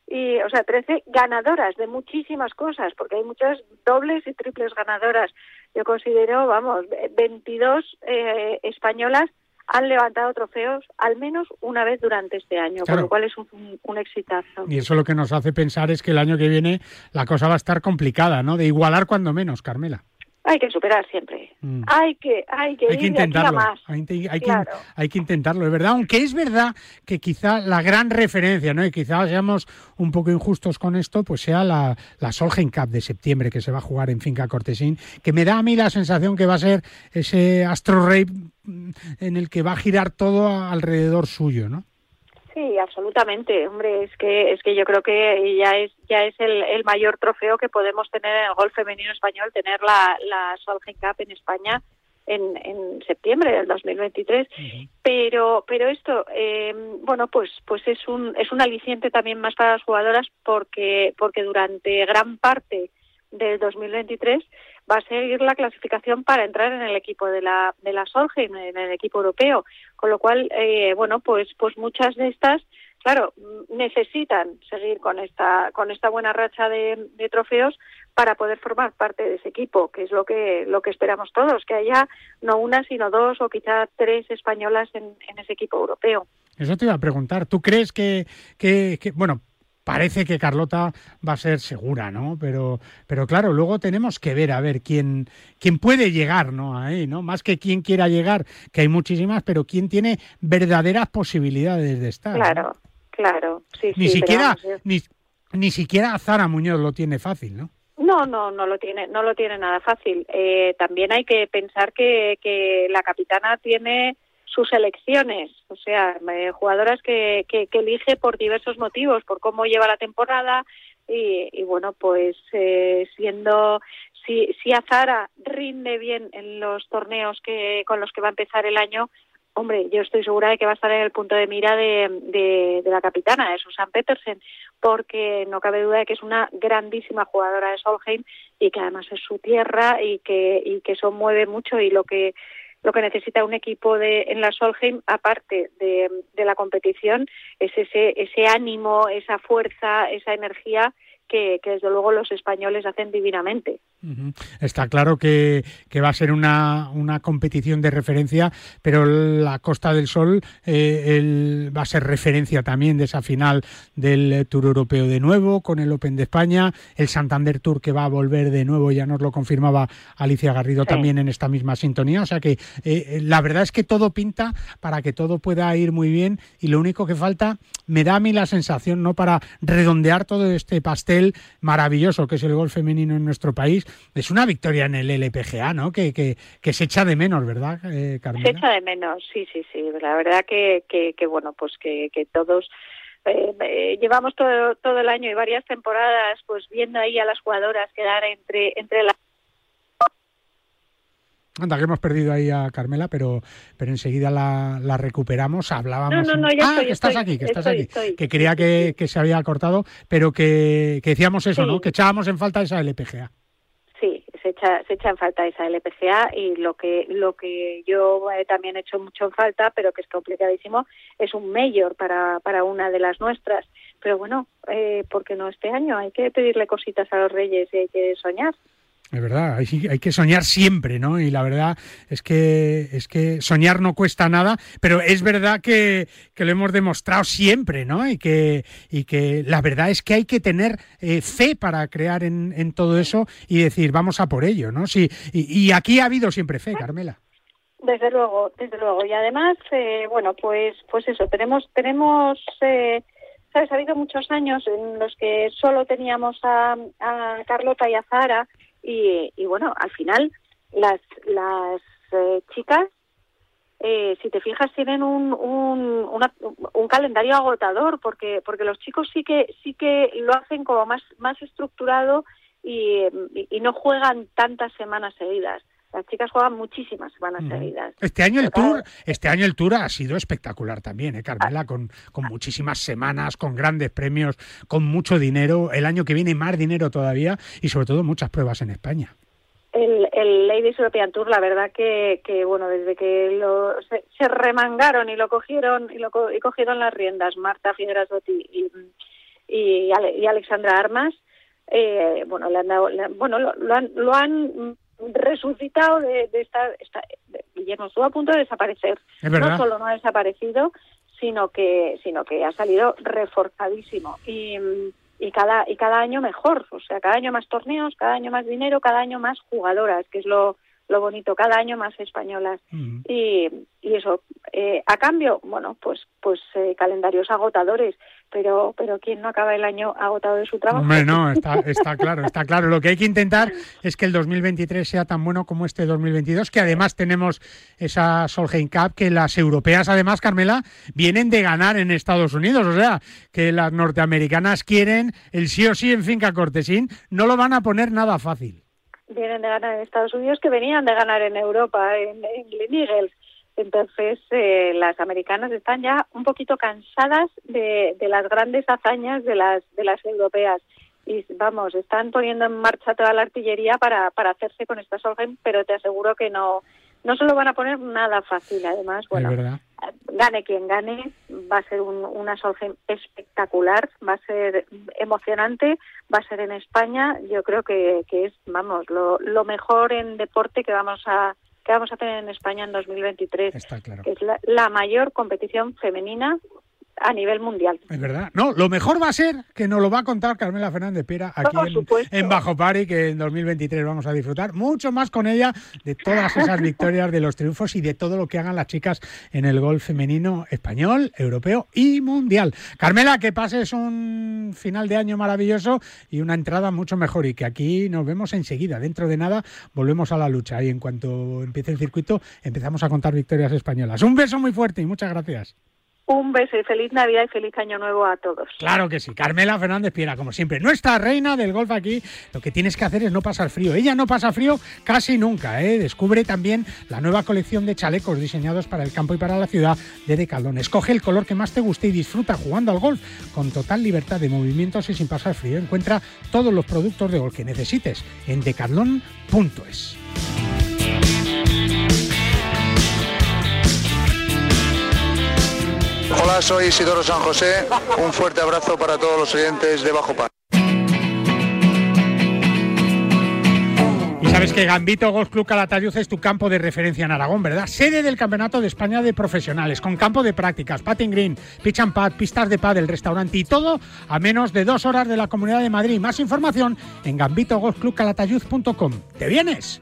S11: y o sea 13 ganadoras de muchísimas cosas porque hay muchas dobles y triples ganadoras. Yo considero vamos 22 eh, españolas han levantado trofeos al menos una vez durante este año
S2: Claro.
S11: con lo cual es un, un, un exitazo
S2: Y eso lo que nos hace pensar es que el año que viene la cosa va a estar complicada, ¿no? De igualar cuando menos, Carmela.
S11: Hay que superar siempre
S2: Mm.
S11: hay que hay que
S2: Hay que
S11: ir de aquí a
S2: intentarlo.
S11: más
S2: Hay, que- hay que-
S11: Claro.
S2: hay que intentarlo, es verdad. Aunque es verdad que quizá la gran referencia, ¿no? Y quizá seamos un poco injustos con esto, pues sea la, la Solheim Cup de septiembre que se va a jugar en Finca Cortesín, que me da a mí la sensación que va a ser ese Astro Rey mm, en el que va a girar todo alrededor suyo, ¿no?
S11: Sí, absolutamente. Hombre, es que es que yo creo que ya es ya es el, el mayor trofeo que podemos tener en el golf femenino español, tener la, la Solheim Cup en España en, en septiembre del 2023. Pero pero esto, eh, bueno, pues pues es un es un aliciente también más para las jugadoras porque porque durante gran parte del 2023 va a seguir la clasificación para entrar en el equipo de la de la Solheim, en el equipo europeo, con lo cual eh, bueno pues pues muchas de estas claro mm, necesitan seguir con esta con esta buena racha de, trofeos para poder formar parte de ese equipo que es lo que lo que esperamos todos que haya no una sino dos o quizá tres españolas en, en ese equipo europeo
S2: Eso te iba a preguntar. ¿Tú crees que, que- bueno, parece que Carlota va a ser segura, ¿no? Pero, pero claro, luego tenemos que ver a ver quién, quién puede llegar, ¿no? Ahí, ¿no? Más que quién quiera llegar, que hay muchísimas, pero quién tiene verdaderas posibilidades de estar. ¿no?
S11: claro claro sí
S2: Ni
S11: sí,
S2: siquiera,
S11: yo-
S2: ni, ni siquiera Zara Muñoz lo tiene fácil, ¿no?
S11: No, no, no lo tiene, no lo tiene nada fácil. Eh, también hay que pensar que, que la capitana tiene sus elecciones, o sea, eh, jugadoras que, que, elige por diversos motivos, por cómo lleva la temporada y, y bueno, pues eh, siendo si si Azara rinde bien en los torneos que con los que va a empezar el año, hombre, yo estoy segura de que va a estar en el punto de mira de, la capitana, de Susan Petersen, porque no cabe duda de que es una grandísima jugadora de Solheim y que además es su tierra y que, y que eso mueve mucho y lo que lo que necesita un equipo de, en la Solheim, aparte de, de la competición, es ese, ese ánimo, esa fuerza, esa energía que, desde luego los españoles hacen divinamente.
S2: Está claro que, va a ser una, una, competición de referencia, pero la Costa del Sol eh, va a ser referencia también de esa final del Tour Europeo de nuevo, con el Open de España, el Santander Tour que va a volver de nuevo, ya nos lo confirmaba Alicia Garrido también en esta misma sintonía. O sea que eh, la verdad es que todo pinta para que todo pueda ir muy bien y lo único que falta, me da a mí la sensación, ¿no? Para redondear todo este pastel maravilloso que es el golf femenino en nuestro país. Es una victoria en el LPGA, ¿no? Que, que, se echa de menos, ¿verdad, eh,
S11: Se echa de menos, sí, sí, sí. La verdad que, que, bueno, pues que, todos... Eh, eh, llevamos todo, todo el año y varias temporadas pues viendo ahí a las jugadoras quedar entre entre las
S2: Anda, que hemos perdido ahí a Carmela, pero, pero enseguida la, recuperamos. Hablábamos.
S11: No, no, no, ya
S2: ah, que estás aquí, que estás aquí. Que creía que, se había cortado, pero que, decíamos eso, ¿no? Que echábamos en falta esa LPGA.
S11: Sí, se echa, se echa en falta esa LPGA y lo que, lo que yo eh, también he hecho mucho en falta, pero que es complicadísimo, es un mayor para, para una de las nuestras. Pero bueno, eh, ¿por qué no este año? Hay que pedirle cositas a los reyes y hay que soñar.
S2: Es verdad, hay, hay, que soñar siempre, ¿no? Y la verdad es que es que soñar no cuesta nada, pero es verdad que, lo hemos demostrado siempre, ¿no? Y que, y que la verdad es que hay que tener eh, fe para crear en, todo eso y decir, vamos a por ello, ¿no? Sí, y, aquí ha habido siempre fe, Carmela.
S11: Desde luego, desde luego. Y además, eh, bueno, pues, pues eso, tenemos, tenemos eh, ¿sabes? Ha habido muchos años en los que solo teníamos a, a Carlota y a Zara y, bueno, al final las, las eh, chicas, eh, si te fijas, tienen un, un, un calendario agotador porque, porque los chicos sí que, sí que lo hacen como más, más estructurado y, y no juegan tantas semanas seguidas las chicas juegan muchísimas semanas seguidas.
S2: Este año el tour, este año el tour ha sido espectacular también, ¿eh, Carmela, con, con muchísimas semanas, con grandes premios, con mucho dinero, el año que viene más dinero todavía y sobre todo muchas pruebas en España.
S11: El, el Ladies European Tour, la verdad que, que bueno, desde que lo, se, remangaron y lo cogieron y lo y cogieron las riendas Marta Figueras y, y, y Alexandra Armas, eh, bueno, le han dado, bueno, lo, han, lo han resucitado de, de estar, Guillermo estuvo a punto de desaparecer. No solo no ha desaparecido, sino que, sino que ha salido reforzadísimo. Y, y cada y cada año mejor, o sea, cada año más torneos, cada año más dinero, cada año más jugadoras, que es lo lo bonito, cada año más españolas. y, y, eso, eh, a cambio, bueno, pues pues eh, calendarios agotadores, pero pero ¿quién no acaba el año agotado de su trabajo?
S2: Hombre, no, está, está claro, está claro. Lo que hay que intentar es que el 2023 sea tan bueno como este 2022, que además tenemos esa Solheim Cup, que las europeas, además, Carmela, vienen de ganar en Estados Unidos, o sea, que las norteamericanas quieren el sí o sí en Finca Cortesín, no lo van a poner nada fácil
S11: vienen de ganar en Estados Unidos que venían de ganar en Europa, en, en Glen Entonces, eh, las americanas están ya un poquito cansadas de, de las grandes hazañas de las, de las europeas. Y vamos, están poniendo en marcha toda la artillería para, para hacerse con esta Solheim, pero te aseguro que no, no se lo van a poner nada fácil. Además, bueno, gane quien gane, va a ser un, una Solheim espectacular, va a ser emocionante, va a ser en España. Yo creo que, que es, vamos, lo, lo mejor en deporte que vamos a que vamos a tener en España en 2023.
S2: Está claro.
S11: Que es la, la mayor competición femenina a nivel mundial.
S2: Es verdad. No, lo mejor va a ser que nos lo va a contar Carmela Fernández Pera aquí en, Bajo Pari, que en 2023 vamos a disfrutar mucho más con ella de todas esas victorias, de los triunfos y de todo lo que hagan las chicas en el golf femenino español, europeo y mundial. Carmela, que pases un final de año maravilloso y una entrada mucho mejor y que aquí nos vemos enseguida. Dentro de nada volvemos a la lucha y en cuanto empiece el circuito empezamos a contar victorias españolas. Un beso muy fuerte y muchas gracias.
S11: Un beso y feliz Navidad y feliz Año Nuevo a todos.
S2: Claro que sí. Carmela Fernández Piera, como siempre, nuestra reina del golf aquí. Lo que tienes que hacer es no pasar frío. Ella no pasa frío casi nunca. ¿eh? Descubre también la nueva colección de chalecos diseñados para el campo y para la ciudad de Decathlon. Escoge el color que más te guste y disfruta jugando al golf con total libertad de movimientos y sin pasar frío. Encuentra todos los productos de golf que necesites en decathlon.es.
S12: Hola, soy Isidoro San José. Un fuerte abrazo para todos los oyentes de Bajo Par.
S2: Y sabes que Gambito Golf Club Calatayud es tu campo de referencia en Aragón, ¿verdad? Sede del Campeonato de España de Profesionales, con campo de prácticas, patting green, pitch and pad, pistas de pádel, restaurante y todo a menos de dos horas de la Comunidad de Madrid. Más información en gambitogolfclubcalatayud.com. ¿Te vienes?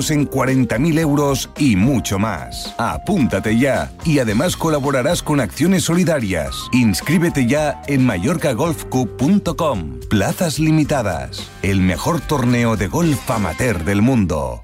S5: en 40.000 euros y mucho más. Apúntate ya y además colaborarás con acciones solidarias. Inscríbete ya en mallorcagolfcup.com. Plazas limitadas. El mejor torneo de golf amateur del mundo.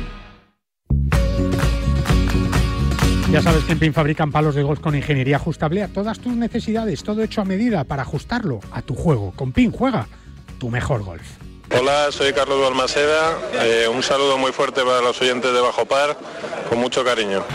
S2: Ya sabes que en PIN fabrican palos de golf con ingeniería ajustable a todas tus necesidades, todo hecho a medida para ajustarlo a tu juego. Con PIN juega tu mejor golf.
S13: Hola, soy Carlos Balmaseda. Eh, un saludo muy fuerte para los oyentes de Bajo Par, con mucho cariño.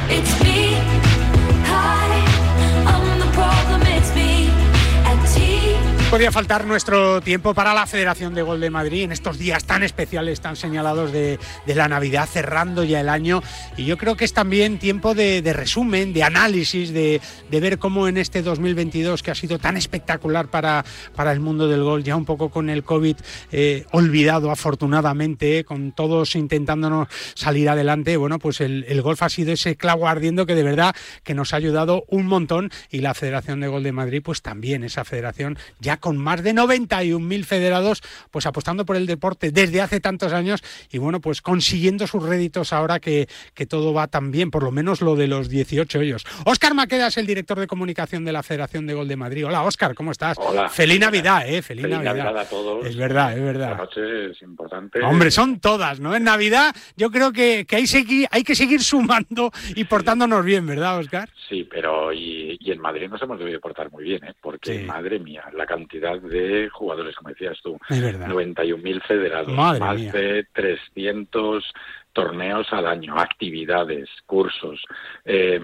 S2: Podía faltar nuestro tiempo para la Federación de Gol de Madrid en estos días tan especiales, tan señalados de, la Navidad, cerrando ya el año. Y yo creo que es también tiempo de, resumen, de análisis, de, ver cómo en este 2022, que ha sido tan espectacular para, para el mundo del gol, ya un poco con el COVID eh, olvidado afortunadamente, con todos intentándonos salir adelante, bueno, pues el, el golf ha sido ese clavo ardiendo que de verdad que nos ha ayudado un montón y la Federación de Gol de Madrid, pues también esa federación ya con más de 91.000 federados, pues apostando por el deporte desde hace tantos años y bueno, pues consiguiendo sus réditos ahora que, que todo va tan bien, por lo menos lo de los 18 ellos. Óscar Maqueda es el director de comunicación de la Federación de Gol de Madrid. Hola, Óscar, ¿cómo estás?
S14: Hola.
S2: Feliz Navidad, ¿eh? Feliz,
S14: Feliz
S2: Navidad.
S14: Navidad. a todos.
S2: Es verdad, es verdad.
S14: La noche es importante.
S2: Hombre, son todas, ¿no? En Navidad yo creo que, que hay, segui- hay que seguir sumando y portándonos bien, ¿verdad, Óscar?
S14: Sí, pero y, y en Madrid nos hemos debido portar muy bien, ¿eh? porque madre mía, la cantidad de jugadores, como decías tú,
S2: Es verdad.
S14: 91.000 federados,
S2: Madre
S14: más
S2: mía.
S14: de 300 torneos al año, actividades, cursos, eh,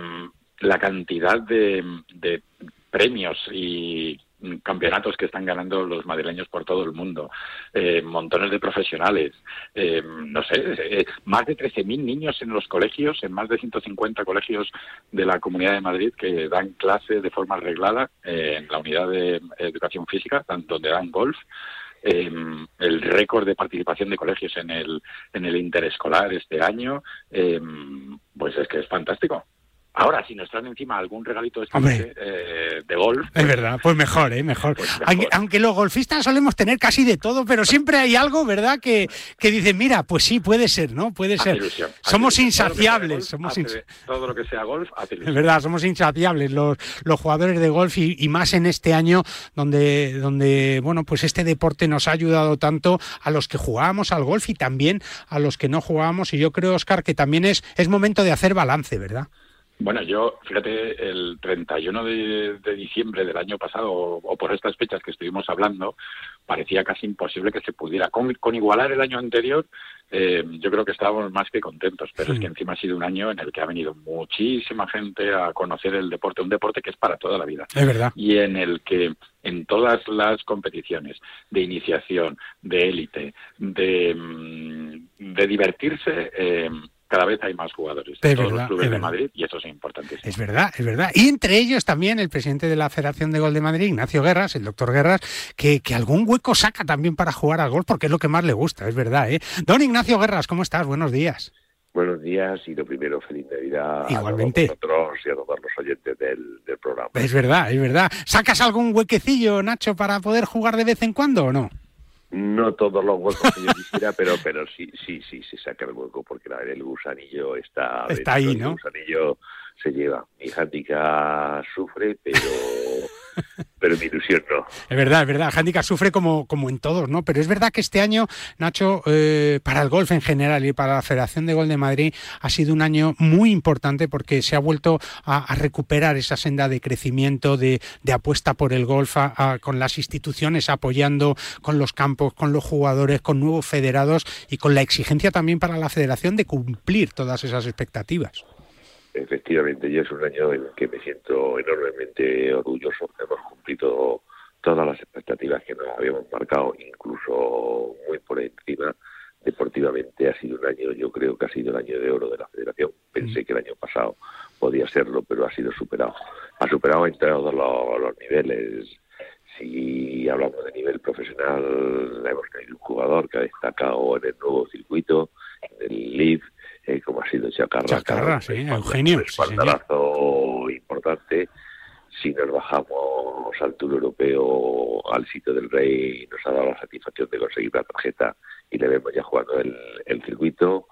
S14: la cantidad de, de premios y campeonatos que están ganando los madrileños por todo el mundo, eh, montones de profesionales, eh, no sé, eh, más de 13.000 niños en los colegios, en más de 150 colegios de la Comunidad de Madrid que dan clases de forma arreglada en la unidad de educación física, donde dan golf. el récord de participación de colegios en el en el interescolar este año pues es que es fantástico Ahora, si nos traen encima algún regalito este, eh, de golf...
S2: es verdad, pues mejor, ¿eh? Mejor.
S14: Pues
S2: aunque, los golfistas solemos tener casi de todo, pero siempre hay algo, ¿verdad? Que, que dice, mira, pues sí, puede ser, ¿no? Puede ser. somos insaciables. somos
S14: todo lo que sea golf, hace
S2: Es verdad, somos insaciables los, los jugadores de golf y, más en este año donde, donde, bueno, pues este deporte nos ha ayudado tanto a los que jugábamos al golf y también a los que no jugábamos. Y yo creo, Oscar, que también es, es momento de hacer balance, ¿verdad?
S14: Bueno, yo, fíjate, el 31 de, de diciembre del año pasado, o, por estas fechas que estuvimos hablando, parecía casi imposible que se pudiera. Con, igualar el año anterior, eh, yo creo que estábamos más que contentos, pero es que encima ha sido un año en el que ha venido muchísima gente a conocer el deporte, un deporte que es para toda la vida.
S2: Es verdad.
S14: Y en el que en todas las competiciones de iniciación, de élite, de, mm, de divertirse, eh, cada vez hay más jugadores en todos los clubes de Madrid y eso es importante.
S2: Es verdad, es verdad. Y entre ellos también el presidente de la Federación de Gol de Madrid, Ignacio Guerras, el doctor Guerras, que, que algún hueco saca también para jugar al gol porque es lo que más le gusta, es verdad. ¿eh? Don Ignacio Guerras, ¿cómo estás? Buenos días.
S15: Buenos días y lo primero, feliz Navidad
S2: Igualmente.
S15: a todos y a todos los oyentes del, del programa.
S2: Es verdad, es verdad. ¿Sacas algún huequecillo, Nacho, para poder jugar de vez en cuando o no?
S15: No todos los huecos que yo quisiera, pero pero sí sí sí se saca el hueco porque la, el gusanillo está
S2: está ahí, ¿no?
S15: El gusanillo se lleva. Mi handicap sufre, pero pero mi ilusión no.
S2: Es verdad, es verdad. Handicap sufre como, como en todos, ¿no? Pero es verdad que este año, Nacho, eh, para el golf en general y para la Federación de Gol de Madrid ha sido un año muy importante porque se ha vuelto a, recuperar esa senda de crecimiento, de, apuesta por el golf, con las instituciones apoyando, con los campos, con los jugadores, con nuevos federados y con la exigencia también para la Federación de cumplir todas esas expectativas.
S15: Efectivamente, yo es un año en el que me siento enormemente orgulloso. Hemos cumplido todas las expectativas que nos habíamos marcado, incluso muy por encima. Deportivamente ha sido un año, yo creo que ha sido el año de oro de la federación. Pensé mm. que el año pasado podía serlo, pero ha sido superado. Ha superado en todos los, niveles. Si hablamos de nivel profesional, hemos tenido un jugador que ha destacado en el nuevo circuito, en el LIV, eh, como ha sido Chacarra.
S2: Chacarra, sí, Eugenio. Un
S15: espaldarazo importante. Si nos bajamos al Tour Europeo, al sitio del Rey, nos ha dado la satisfacción de conseguir la tarjeta y le vemos ya jugando el, el circuito.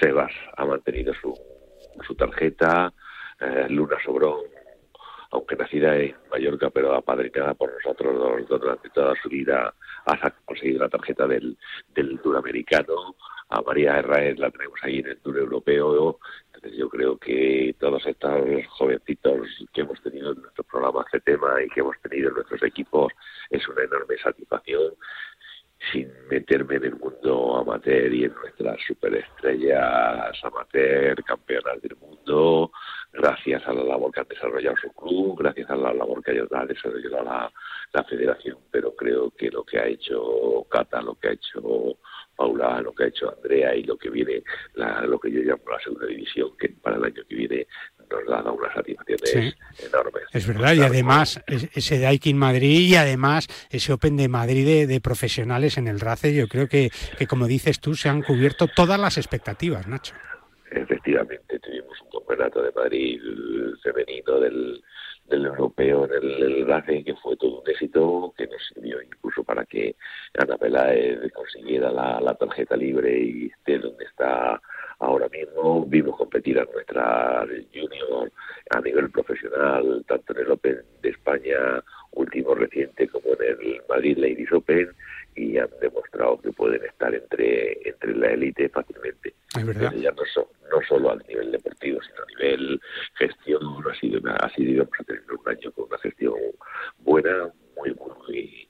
S15: Sebas ha mantenido su, su tarjeta. Eh, Luna Sobrón, aunque nacida en Mallorca, pero apadrinada por nosotros durante toda su vida, ha conseguido la tarjeta del, del Tour Americano a María Herraez la tenemos ahí en el Tour Europeo. Entonces yo creo que todos estos jovencitos que hemos tenido en nuestro programa este tema y que hemos tenido en nuestros equipos es una enorme satisfacción sin meterme en el mundo amateur y en nuestras superestrellas amateur, campeonas del mundo, gracias a la labor que han desarrollado su club, gracias a la labor que ha desarrollado la, la federación, pero creo que lo que ha hecho Cata, lo que ha hecho Paula, lo que ha hecho Andrea y lo que viene, lo que yo llamo la segunda división, que para el año que viene nos da unas satisfacciones enormes.
S2: Es verdad, y además ese Daikin Madrid y además ese Open de Madrid de, profesionales en el RACE, yo creo que, que, como dices tú, se han cubierto todas las expectativas, Nacho.
S15: Efectivamente, tuvimos un campeonato de Madrid femenino del del europeo en el, el que fue todo un éxito, que nos sirvió incluso para que Ana Peláez consiguiera la, tarjeta libre y esté donde está ahora mismo. Vimos competir a nuestra junior a nivel profesional, tanto en el Open de España último reciente como en el Madrid Ladies Open y han demostrado que pueden estar entre, entre la élite fácilmente.
S2: Es verdad.
S15: Ya no, no solo a nivel deportivo, sino a nivel gestión, ha sido, ha sido tener un año con una gestión buena, muy, muy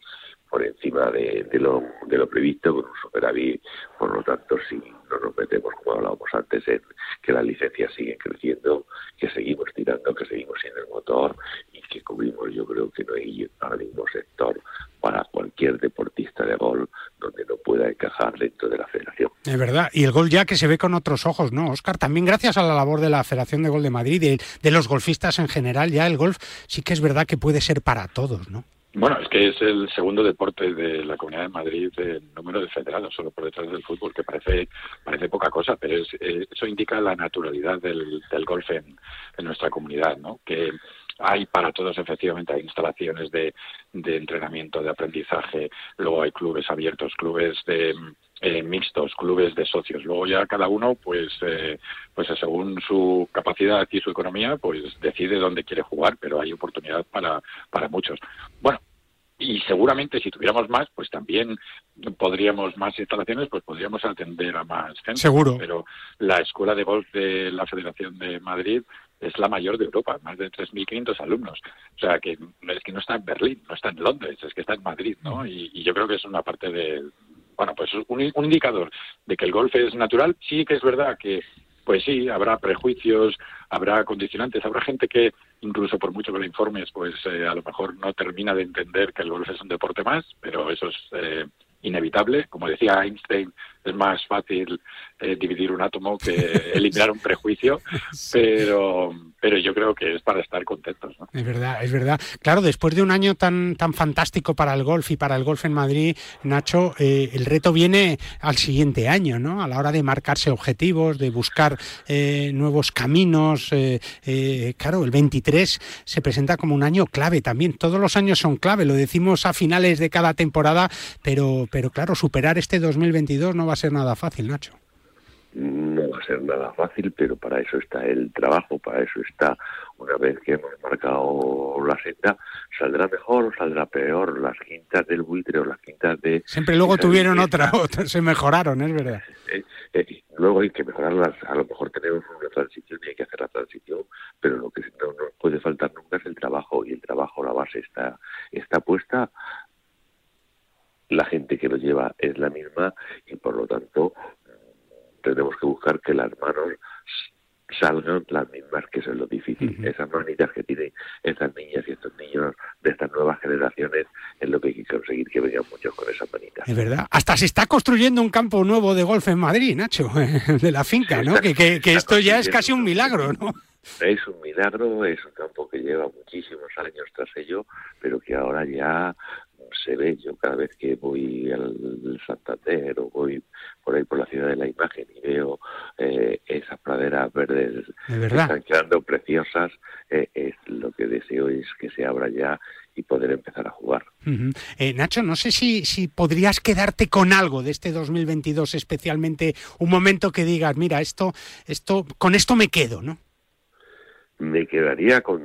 S15: por encima de, de, lo, de lo previsto, con un superávit. Por lo tanto, si no nos metemos, como hablábamos antes, en que las licencias siguen creciendo, que seguimos tirando, que seguimos siendo el motor y que cubrimos, yo creo que no hay ahora mismo sector para cualquier deportista de gol donde no pueda encajar dentro de la federación.
S2: Es verdad, y el gol ya que se ve con otros ojos, ¿no, Oscar? También gracias a la labor de la Federación de Gol de Madrid y de los golfistas en general, ya el golf sí que es verdad que puede ser para todos, ¿no?
S14: Bueno, es que es el segundo deporte de la Comunidad de Madrid en número de federados, solo por detrás del fútbol, que parece parece poca cosa, pero eh, eso indica la naturalidad del, golf en, nuestra comunidad, ¿no? Que hay para todos, efectivamente, hay instalaciones de, entrenamiento, de aprendizaje, luego hay clubes abiertos, clubes de eh, mixtos, clubes de socios. Luego ya cada uno, pues, eh, pues según su capacidad y su economía, pues decide dónde quiere jugar, pero hay oportunidad para, para muchos. Bueno, y seguramente si tuviéramos más, pues también podríamos más instalaciones, pues podríamos atender a más gente.
S2: Seguro.
S14: Pero la escuela de golf de la Federación de Madrid es la mayor de Europa, más de 3.500 alumnos. O sea, que es que no está en Berlín, no está en Londres, es que está en Madrid, ¿no? Mm. Y, yo creo que es una parte de, bueno, pues un, un indicador de que el golf es natural. Sí que es verdad que pues sí, habrá prejuicios, habrá condicionantes, habrá gente que incluso por mucho que lo informes, pues eh, a lo mejor no termina de entender que el golf es un deporte más, pero eso es eh, inevitable. Como decía Einstein, es más fácil eh, dividir un átomo que eliminar un prejuicio, pero, pero yo creo que es para estar contentos. ¿no?
S2: Es verdad, es verdad. Claro, después de un año tan, tan fantástico para el golf y para el golf en Madrid, Nacho, eh, el reto viene al siguiente año, ¿no? A la hora de marcarse objetivos, de buscar eh, nuevos caminos. claro, el 23 se presenta como un año clave también. Todos los años son clave, lo decimos a finales de cada temporada, pero, pero claro, superar este 2022 no va a ser nada fácil, Nacho.
S15: No va a ser nada fácil, pero para eso está el trabajo, para eso está, una vez que hemos marcado la senda, saldrá mejor o saldrá peor, las quintas del buitre o las quintas de...
S2: Siempre luego tuvieron otra, otra, se mejoraron, es verdad.
S15: Eh, eh, luego hay que mejorarlas, a lo mejor tenemos una transición y hay que hacer la transición, pero lo que no nos puede faltar nunca es el trabajo, y el trabajo, la base está, está puesta la gente que lo lleva es la misma y por lo tanto tenemos que buscar que las manos salgan las mismas, que eso es lo difícil. Esas manitas que tienen estas niñas y estos niños de estas nuevas generaciones es lo que hay que conseguir que vengan muchos con esas manitas.
S2: Es verdad. Hasta se está construyendo un campo nuevo de golf en Madrid, Nacho, de la finca, ¿no? que, que esto ya es casi un milagro, ¿no?
S15: Es un milagro, es un campo que lleva muchísimos años tras ello, pero que ahora ya se ve yo cada vez que voy al Santander o voy por ahí por la ciudad de la imagen y veo eh, esas praderas verdes que están quedando preciosas, eh, es lo que deseo es que se abra ya y poder empezar a jugar.
S2: Eh, Nacho, no sé si, si podrías quedarte con algo de este 2022, especialmente un momento que digas, mira, esto, esto, con esto me quedo, ¿no?
S15: Me quedaría con,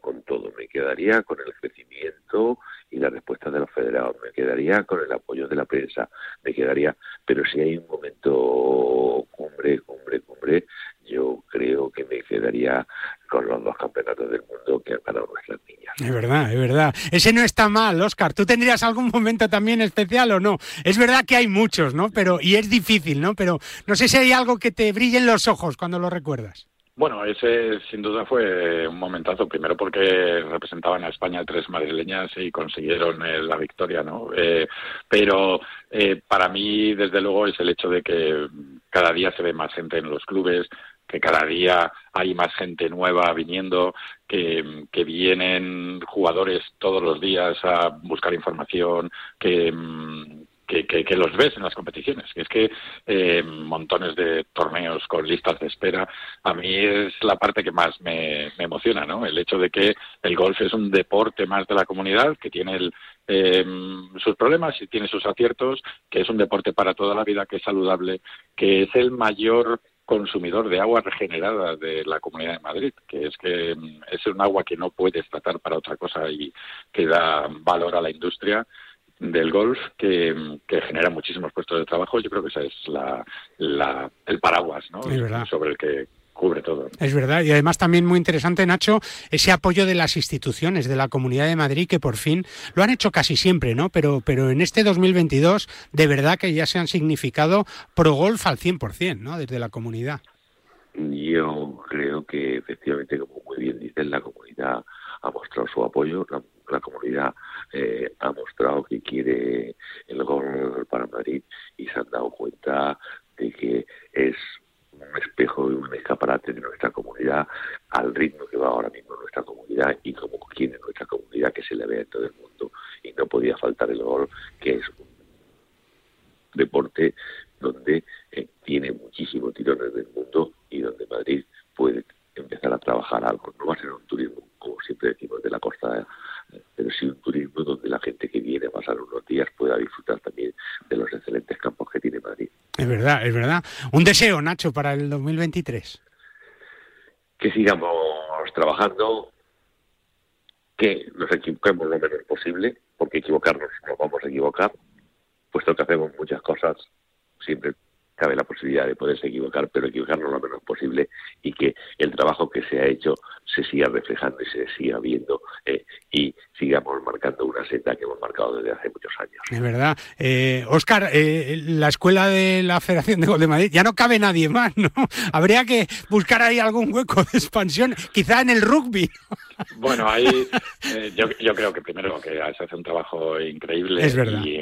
S15: con todo, me quedaría con el crecimiento y la respuesta de los federados. Me quedaría con el apoyo de la prensa, me quedaría, pero si hay un momento cumbre, cumbre, cumbre, yo creo que me quedaría con los dos campeonatos del mundo que han ganado nuestras niñas.
S2: Es verdad, es verdad. Ese no está mal, Oscar. ¿Tú tendrías algún momento también especial o no? Es verdad que hay muchos, ¿no? Pero, y es difícil, ¿no? Pero no sé si hay algo que te brille en los ojos cuando lo recuerdas.
S14: Bueno, ese sin duda fue un momentazo, primero porque representaban a España tres madrileñas y consiguieron eh, la victoria, ¿no? Eh, pero eh, para mí, desde luego, es el hecho de que cada día se ve más gente en los clubes, que cada día hay más gente nueva viniendo, que, que vienen jugadores todos los días a buscar información, que mm, que, que, los ves en las competiciones. Es que eh, montones de torneos con listas de espera, a mí es la parte que más me, emociona, ¿no? El hecho de que el golf es un deporte más de la comunidad, que tiene el, em, sus problemas y tiene sus aciertos, que es un deporte para toda la vida, que es saludable, que es el mayor consumidor de agua regenerada de la Comunidad de Madrid, que es que em, es un agua que no puedes tratar para otra cosa y que da valor a la industria del golf que, genera muchísimos puestos de trabajo. Yo creo que esa es la, el paraguas ¿no? sobre el que cubre todo.
S2: Es verdad, y además también muy interesante, Nacho, ese apoyo de las instituciones, de la Comunidad de Madrid, que por fin lo han hecho casi siempre, ¿no? Pero, pero en este 2022, de verdad que ya se han significado pro golf al 100%, ¿no? Desde la comunidad.
S15: Yo creo que efectivamente, como muy bien dicen, la comunidad ha mostrado su apoyo, la, comunidad eh, ha mostrado que quiere el gol para Madrid y se han dado cuenta de que es un espejo y un escaparate de nuestra comunidad al ritmo que va ahora mismo nuestra comunidad y como quiere nuestra comunidad que se le vea en todo el mundo y no podía faltar el gol que es un deporte donde eh, tiene muchísimos tirones del mundo y donde Madrid puede empezar a trabajar algo. No va a ser un turismo, como siempre decimos, de la costa, pero sí un turismo donde la gente que viene a pasar unos días pueda disfrutar también de los excelentes campos que tiene Madrid.
S2: Es verdad, es verdad. Un deseo, Nacho, para el 2023.
S15: Que sigamos trabajando, que nos equivoquemos lo menos posible, porque equivocarnos nos vamos a equivocar, puesto que hacemos muchas cosas siempre cabe la posibilidad de poderse equivocar, pero equivocarnos lo menos posible y que el trabajo que se ha hecho se siga reflejando y se siga viendo eh, y sigamos marcando una senda que hemos marcado desde hace muchos años.
S2: Es verdad. Eh, Oscar, eh, la escuela de la Federación de Gol de Madrid, ya no cabe nadie más, ¿no? Habría que buscar ahí algún hueco de expansión, quizá en el rugby.
S14: Bueno, ahí eh, yo, yo, creo que primero que se hace un trabajo increíble
S2: es verdad.
S14: y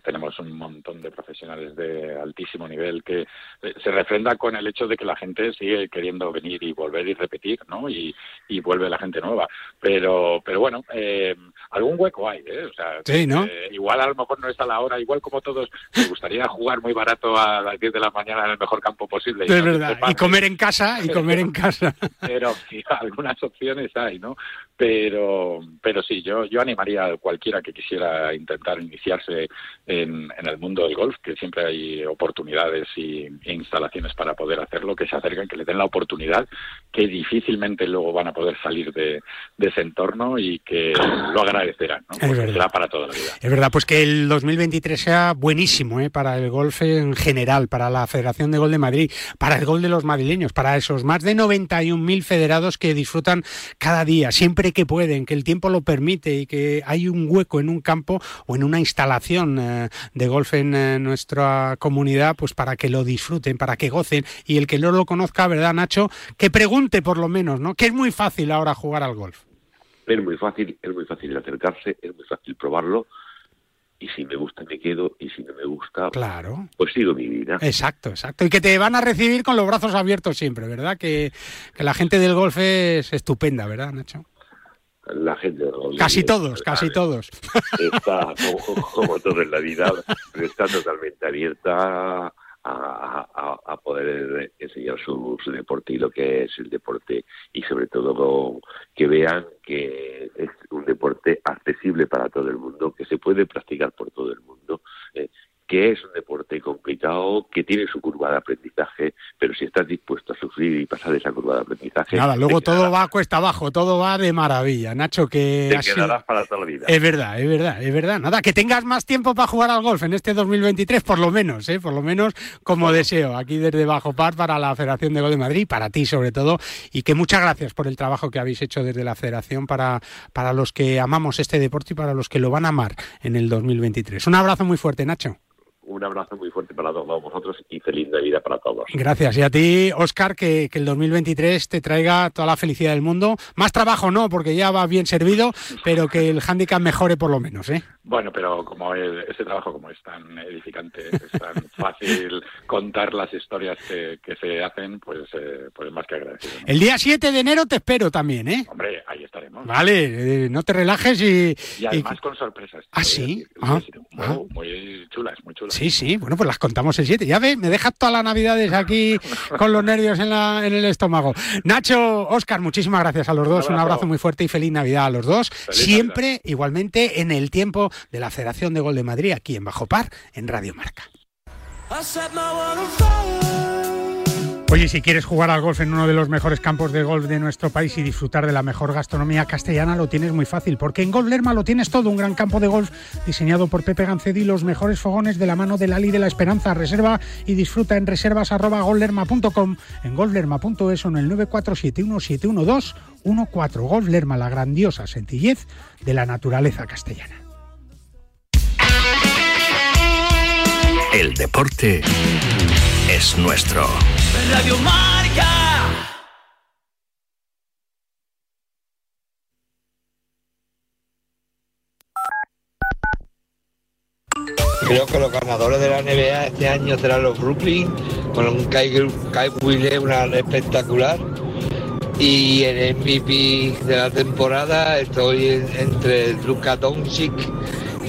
S14: tenemos un montón de profesionales de altísimo nivel que se refrenda con el hecho de que la gente sigue queriendo venir y volver y repetir, ¿no? Y, y vuelve la gente nueva. Pero, pero bueno, eh, algún hueco hay, ¿eh? O sea,
S2: eh,
S14: igual a lo mejor no está la hora, igual como todos, me gustaría jugar muy barato a las 10 de la mañana en el mejor campo posible.
S2: Y, verdad. y comer en casa, y comer en casa.
S14: pero sí, algunas opciones hay, ¿no? Pero, pero sí, yo, yo animaría a cualquiera que quisiera intentar iniciarse en, en el mundo del golf, que siempre hay oportunidades y, e instalaciones para poder hacerlo, que se acerquen, que le den la oportunidad, que difícilmente luego van a poder salir de, de ese entorno y que lo agradecerán, ¿no? Porque será para toda la vida.
S2: Es verdad, pues que el 2023 sea buenísimo ¿eh? para el golf en general, para la Federación de Gol de Madrid, para el gol de los madrileños, para esos más de 91.000 federados que disfrutan cada día, siempre que pueden, que el tiempo lo permite y que hay un hueco en un campo o en una instalación eh, de golf en eh, nuestra comunidad, pues para que lo disfruten, para que gocen y el que no lo conozca, ¿verdad, Nacho? Que pregunte por lo menos, ¿no? Que es muy fácil ahora jugar al golf.
S15: Es muy fácil, es muy fácil acercarse, es muy fácil probarlo. Y si me gusta me quedo. Y si no me gusta
S2: claro.
S15: pues sigo mi vida.
S2: Exacto exacto. Y que te van a recibir con los brazos abiertos siempre verdad que, que la gente del golf es estupenda verdad Nacho
S15: la gente del golf
S2: casi todos casi todos.
S15: Está como, como todo en la vida está totalmente abierta a, poder enseñar su, su, deporte y lo que es el deporte y sobre todo que vean que es un deporte accesible para todo el mundo, que se puede practicar por todo el mundo, eh, que es un deporte complicado, que tiene su curva de aprendizaje, pero si estás dispuesto a sufrir y pasar esa curva de aprendizaje...
S2: Nada, luego todo va cuesta abajo, todo va de maravilla, Nacho, que...
S15: Te quedarás para toda la vida.
S2: Es verdad, es verdad, es verdad. Nada, que tengas más tiempo para jugar al golf en este 2023, por lo menos, ¿eh? por lo menos como deseo, aquí desde Bajo Par para la Federación de Gol de Madrid, para ti sobre todo, y que muchas gracias por el trabajo que habéis hecho desde la Federación para, para los que amamos este deporte y para los que lo van a amar en el 2023. Un abrazo muy fuerte, Nacho
S15: un abrazo muy fuerte para todos vosotros y feliz Navidad para todos.
S2: Gracias. Y a ti, Oscar, que, el 2023 te traiga toda la felicidad del mundo. Más trabajo no, porque ya va bien servido, pero que el hándicap mejore por lo menos, ¿eh?
S14: Bueno, pero como ese trabajo como es tan edificante, es tan fácil contar las historias que, se hacen, pues, eh, pues más que agradecido.
S2: El día 7 de enero te espero también, ¿eh?
S14: Hombre, ahí estaremos.
S2: Vale, eh, no te relajes y...
S14: Y además con sorpresas.
S2: ¿Ah, sí?
S14: Ah, ah. muy chulas, muy chulas.
S2: Sí, sí, bueno, pues las contamos el 7. Ya ve, me dejas todas las navidades aquí con los nervios en, la, en el estómago. Nacho, Oscar, muchísimas gracias a los dos. Un abrazo, muy fuerte y feliz Navidad a los dos. Siempre, igualmente, en el tiempo de la Federación de Gol de Madrid, aquí en Bajo Par, en Radio Marca. Oye, si quieres jugar al golf en uno de los mejores campos de golf de nuestro país y disfrutar de la mejor gastronomía castellana, lo tienes muy fácil, porque en Golf Lerma lo tienes todo, un gran campo de golf diseñado por Pepe Gancedi, los mejores fogones de la mano de Lali de la Esperanza. Reserva y disfruta en reservas@golflerma.com, en golflerma.es o en el 947171214. Golf Lerma, la grandiosa sencillez de la naturaleza castellana.
S16: El deporte es nuestro.
S17: Creo que los ganadores de la NBA este año serán los Brooklyn, con un Kyle, Kyle una espectacular. Y el MVP de la temporada estoy en, entre Luka Doncic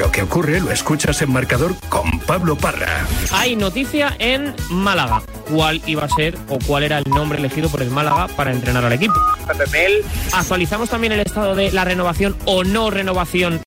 S16: Lo que ocurre lo escuchas en marcador con Pablo Parra.
S18: Hay noticia en Málaga. ¿Cuál iba a ser o cuál era el nombre elegido por el Málaga para entrenar al equipo? Actualizamos también el estado de la renovación o no renovación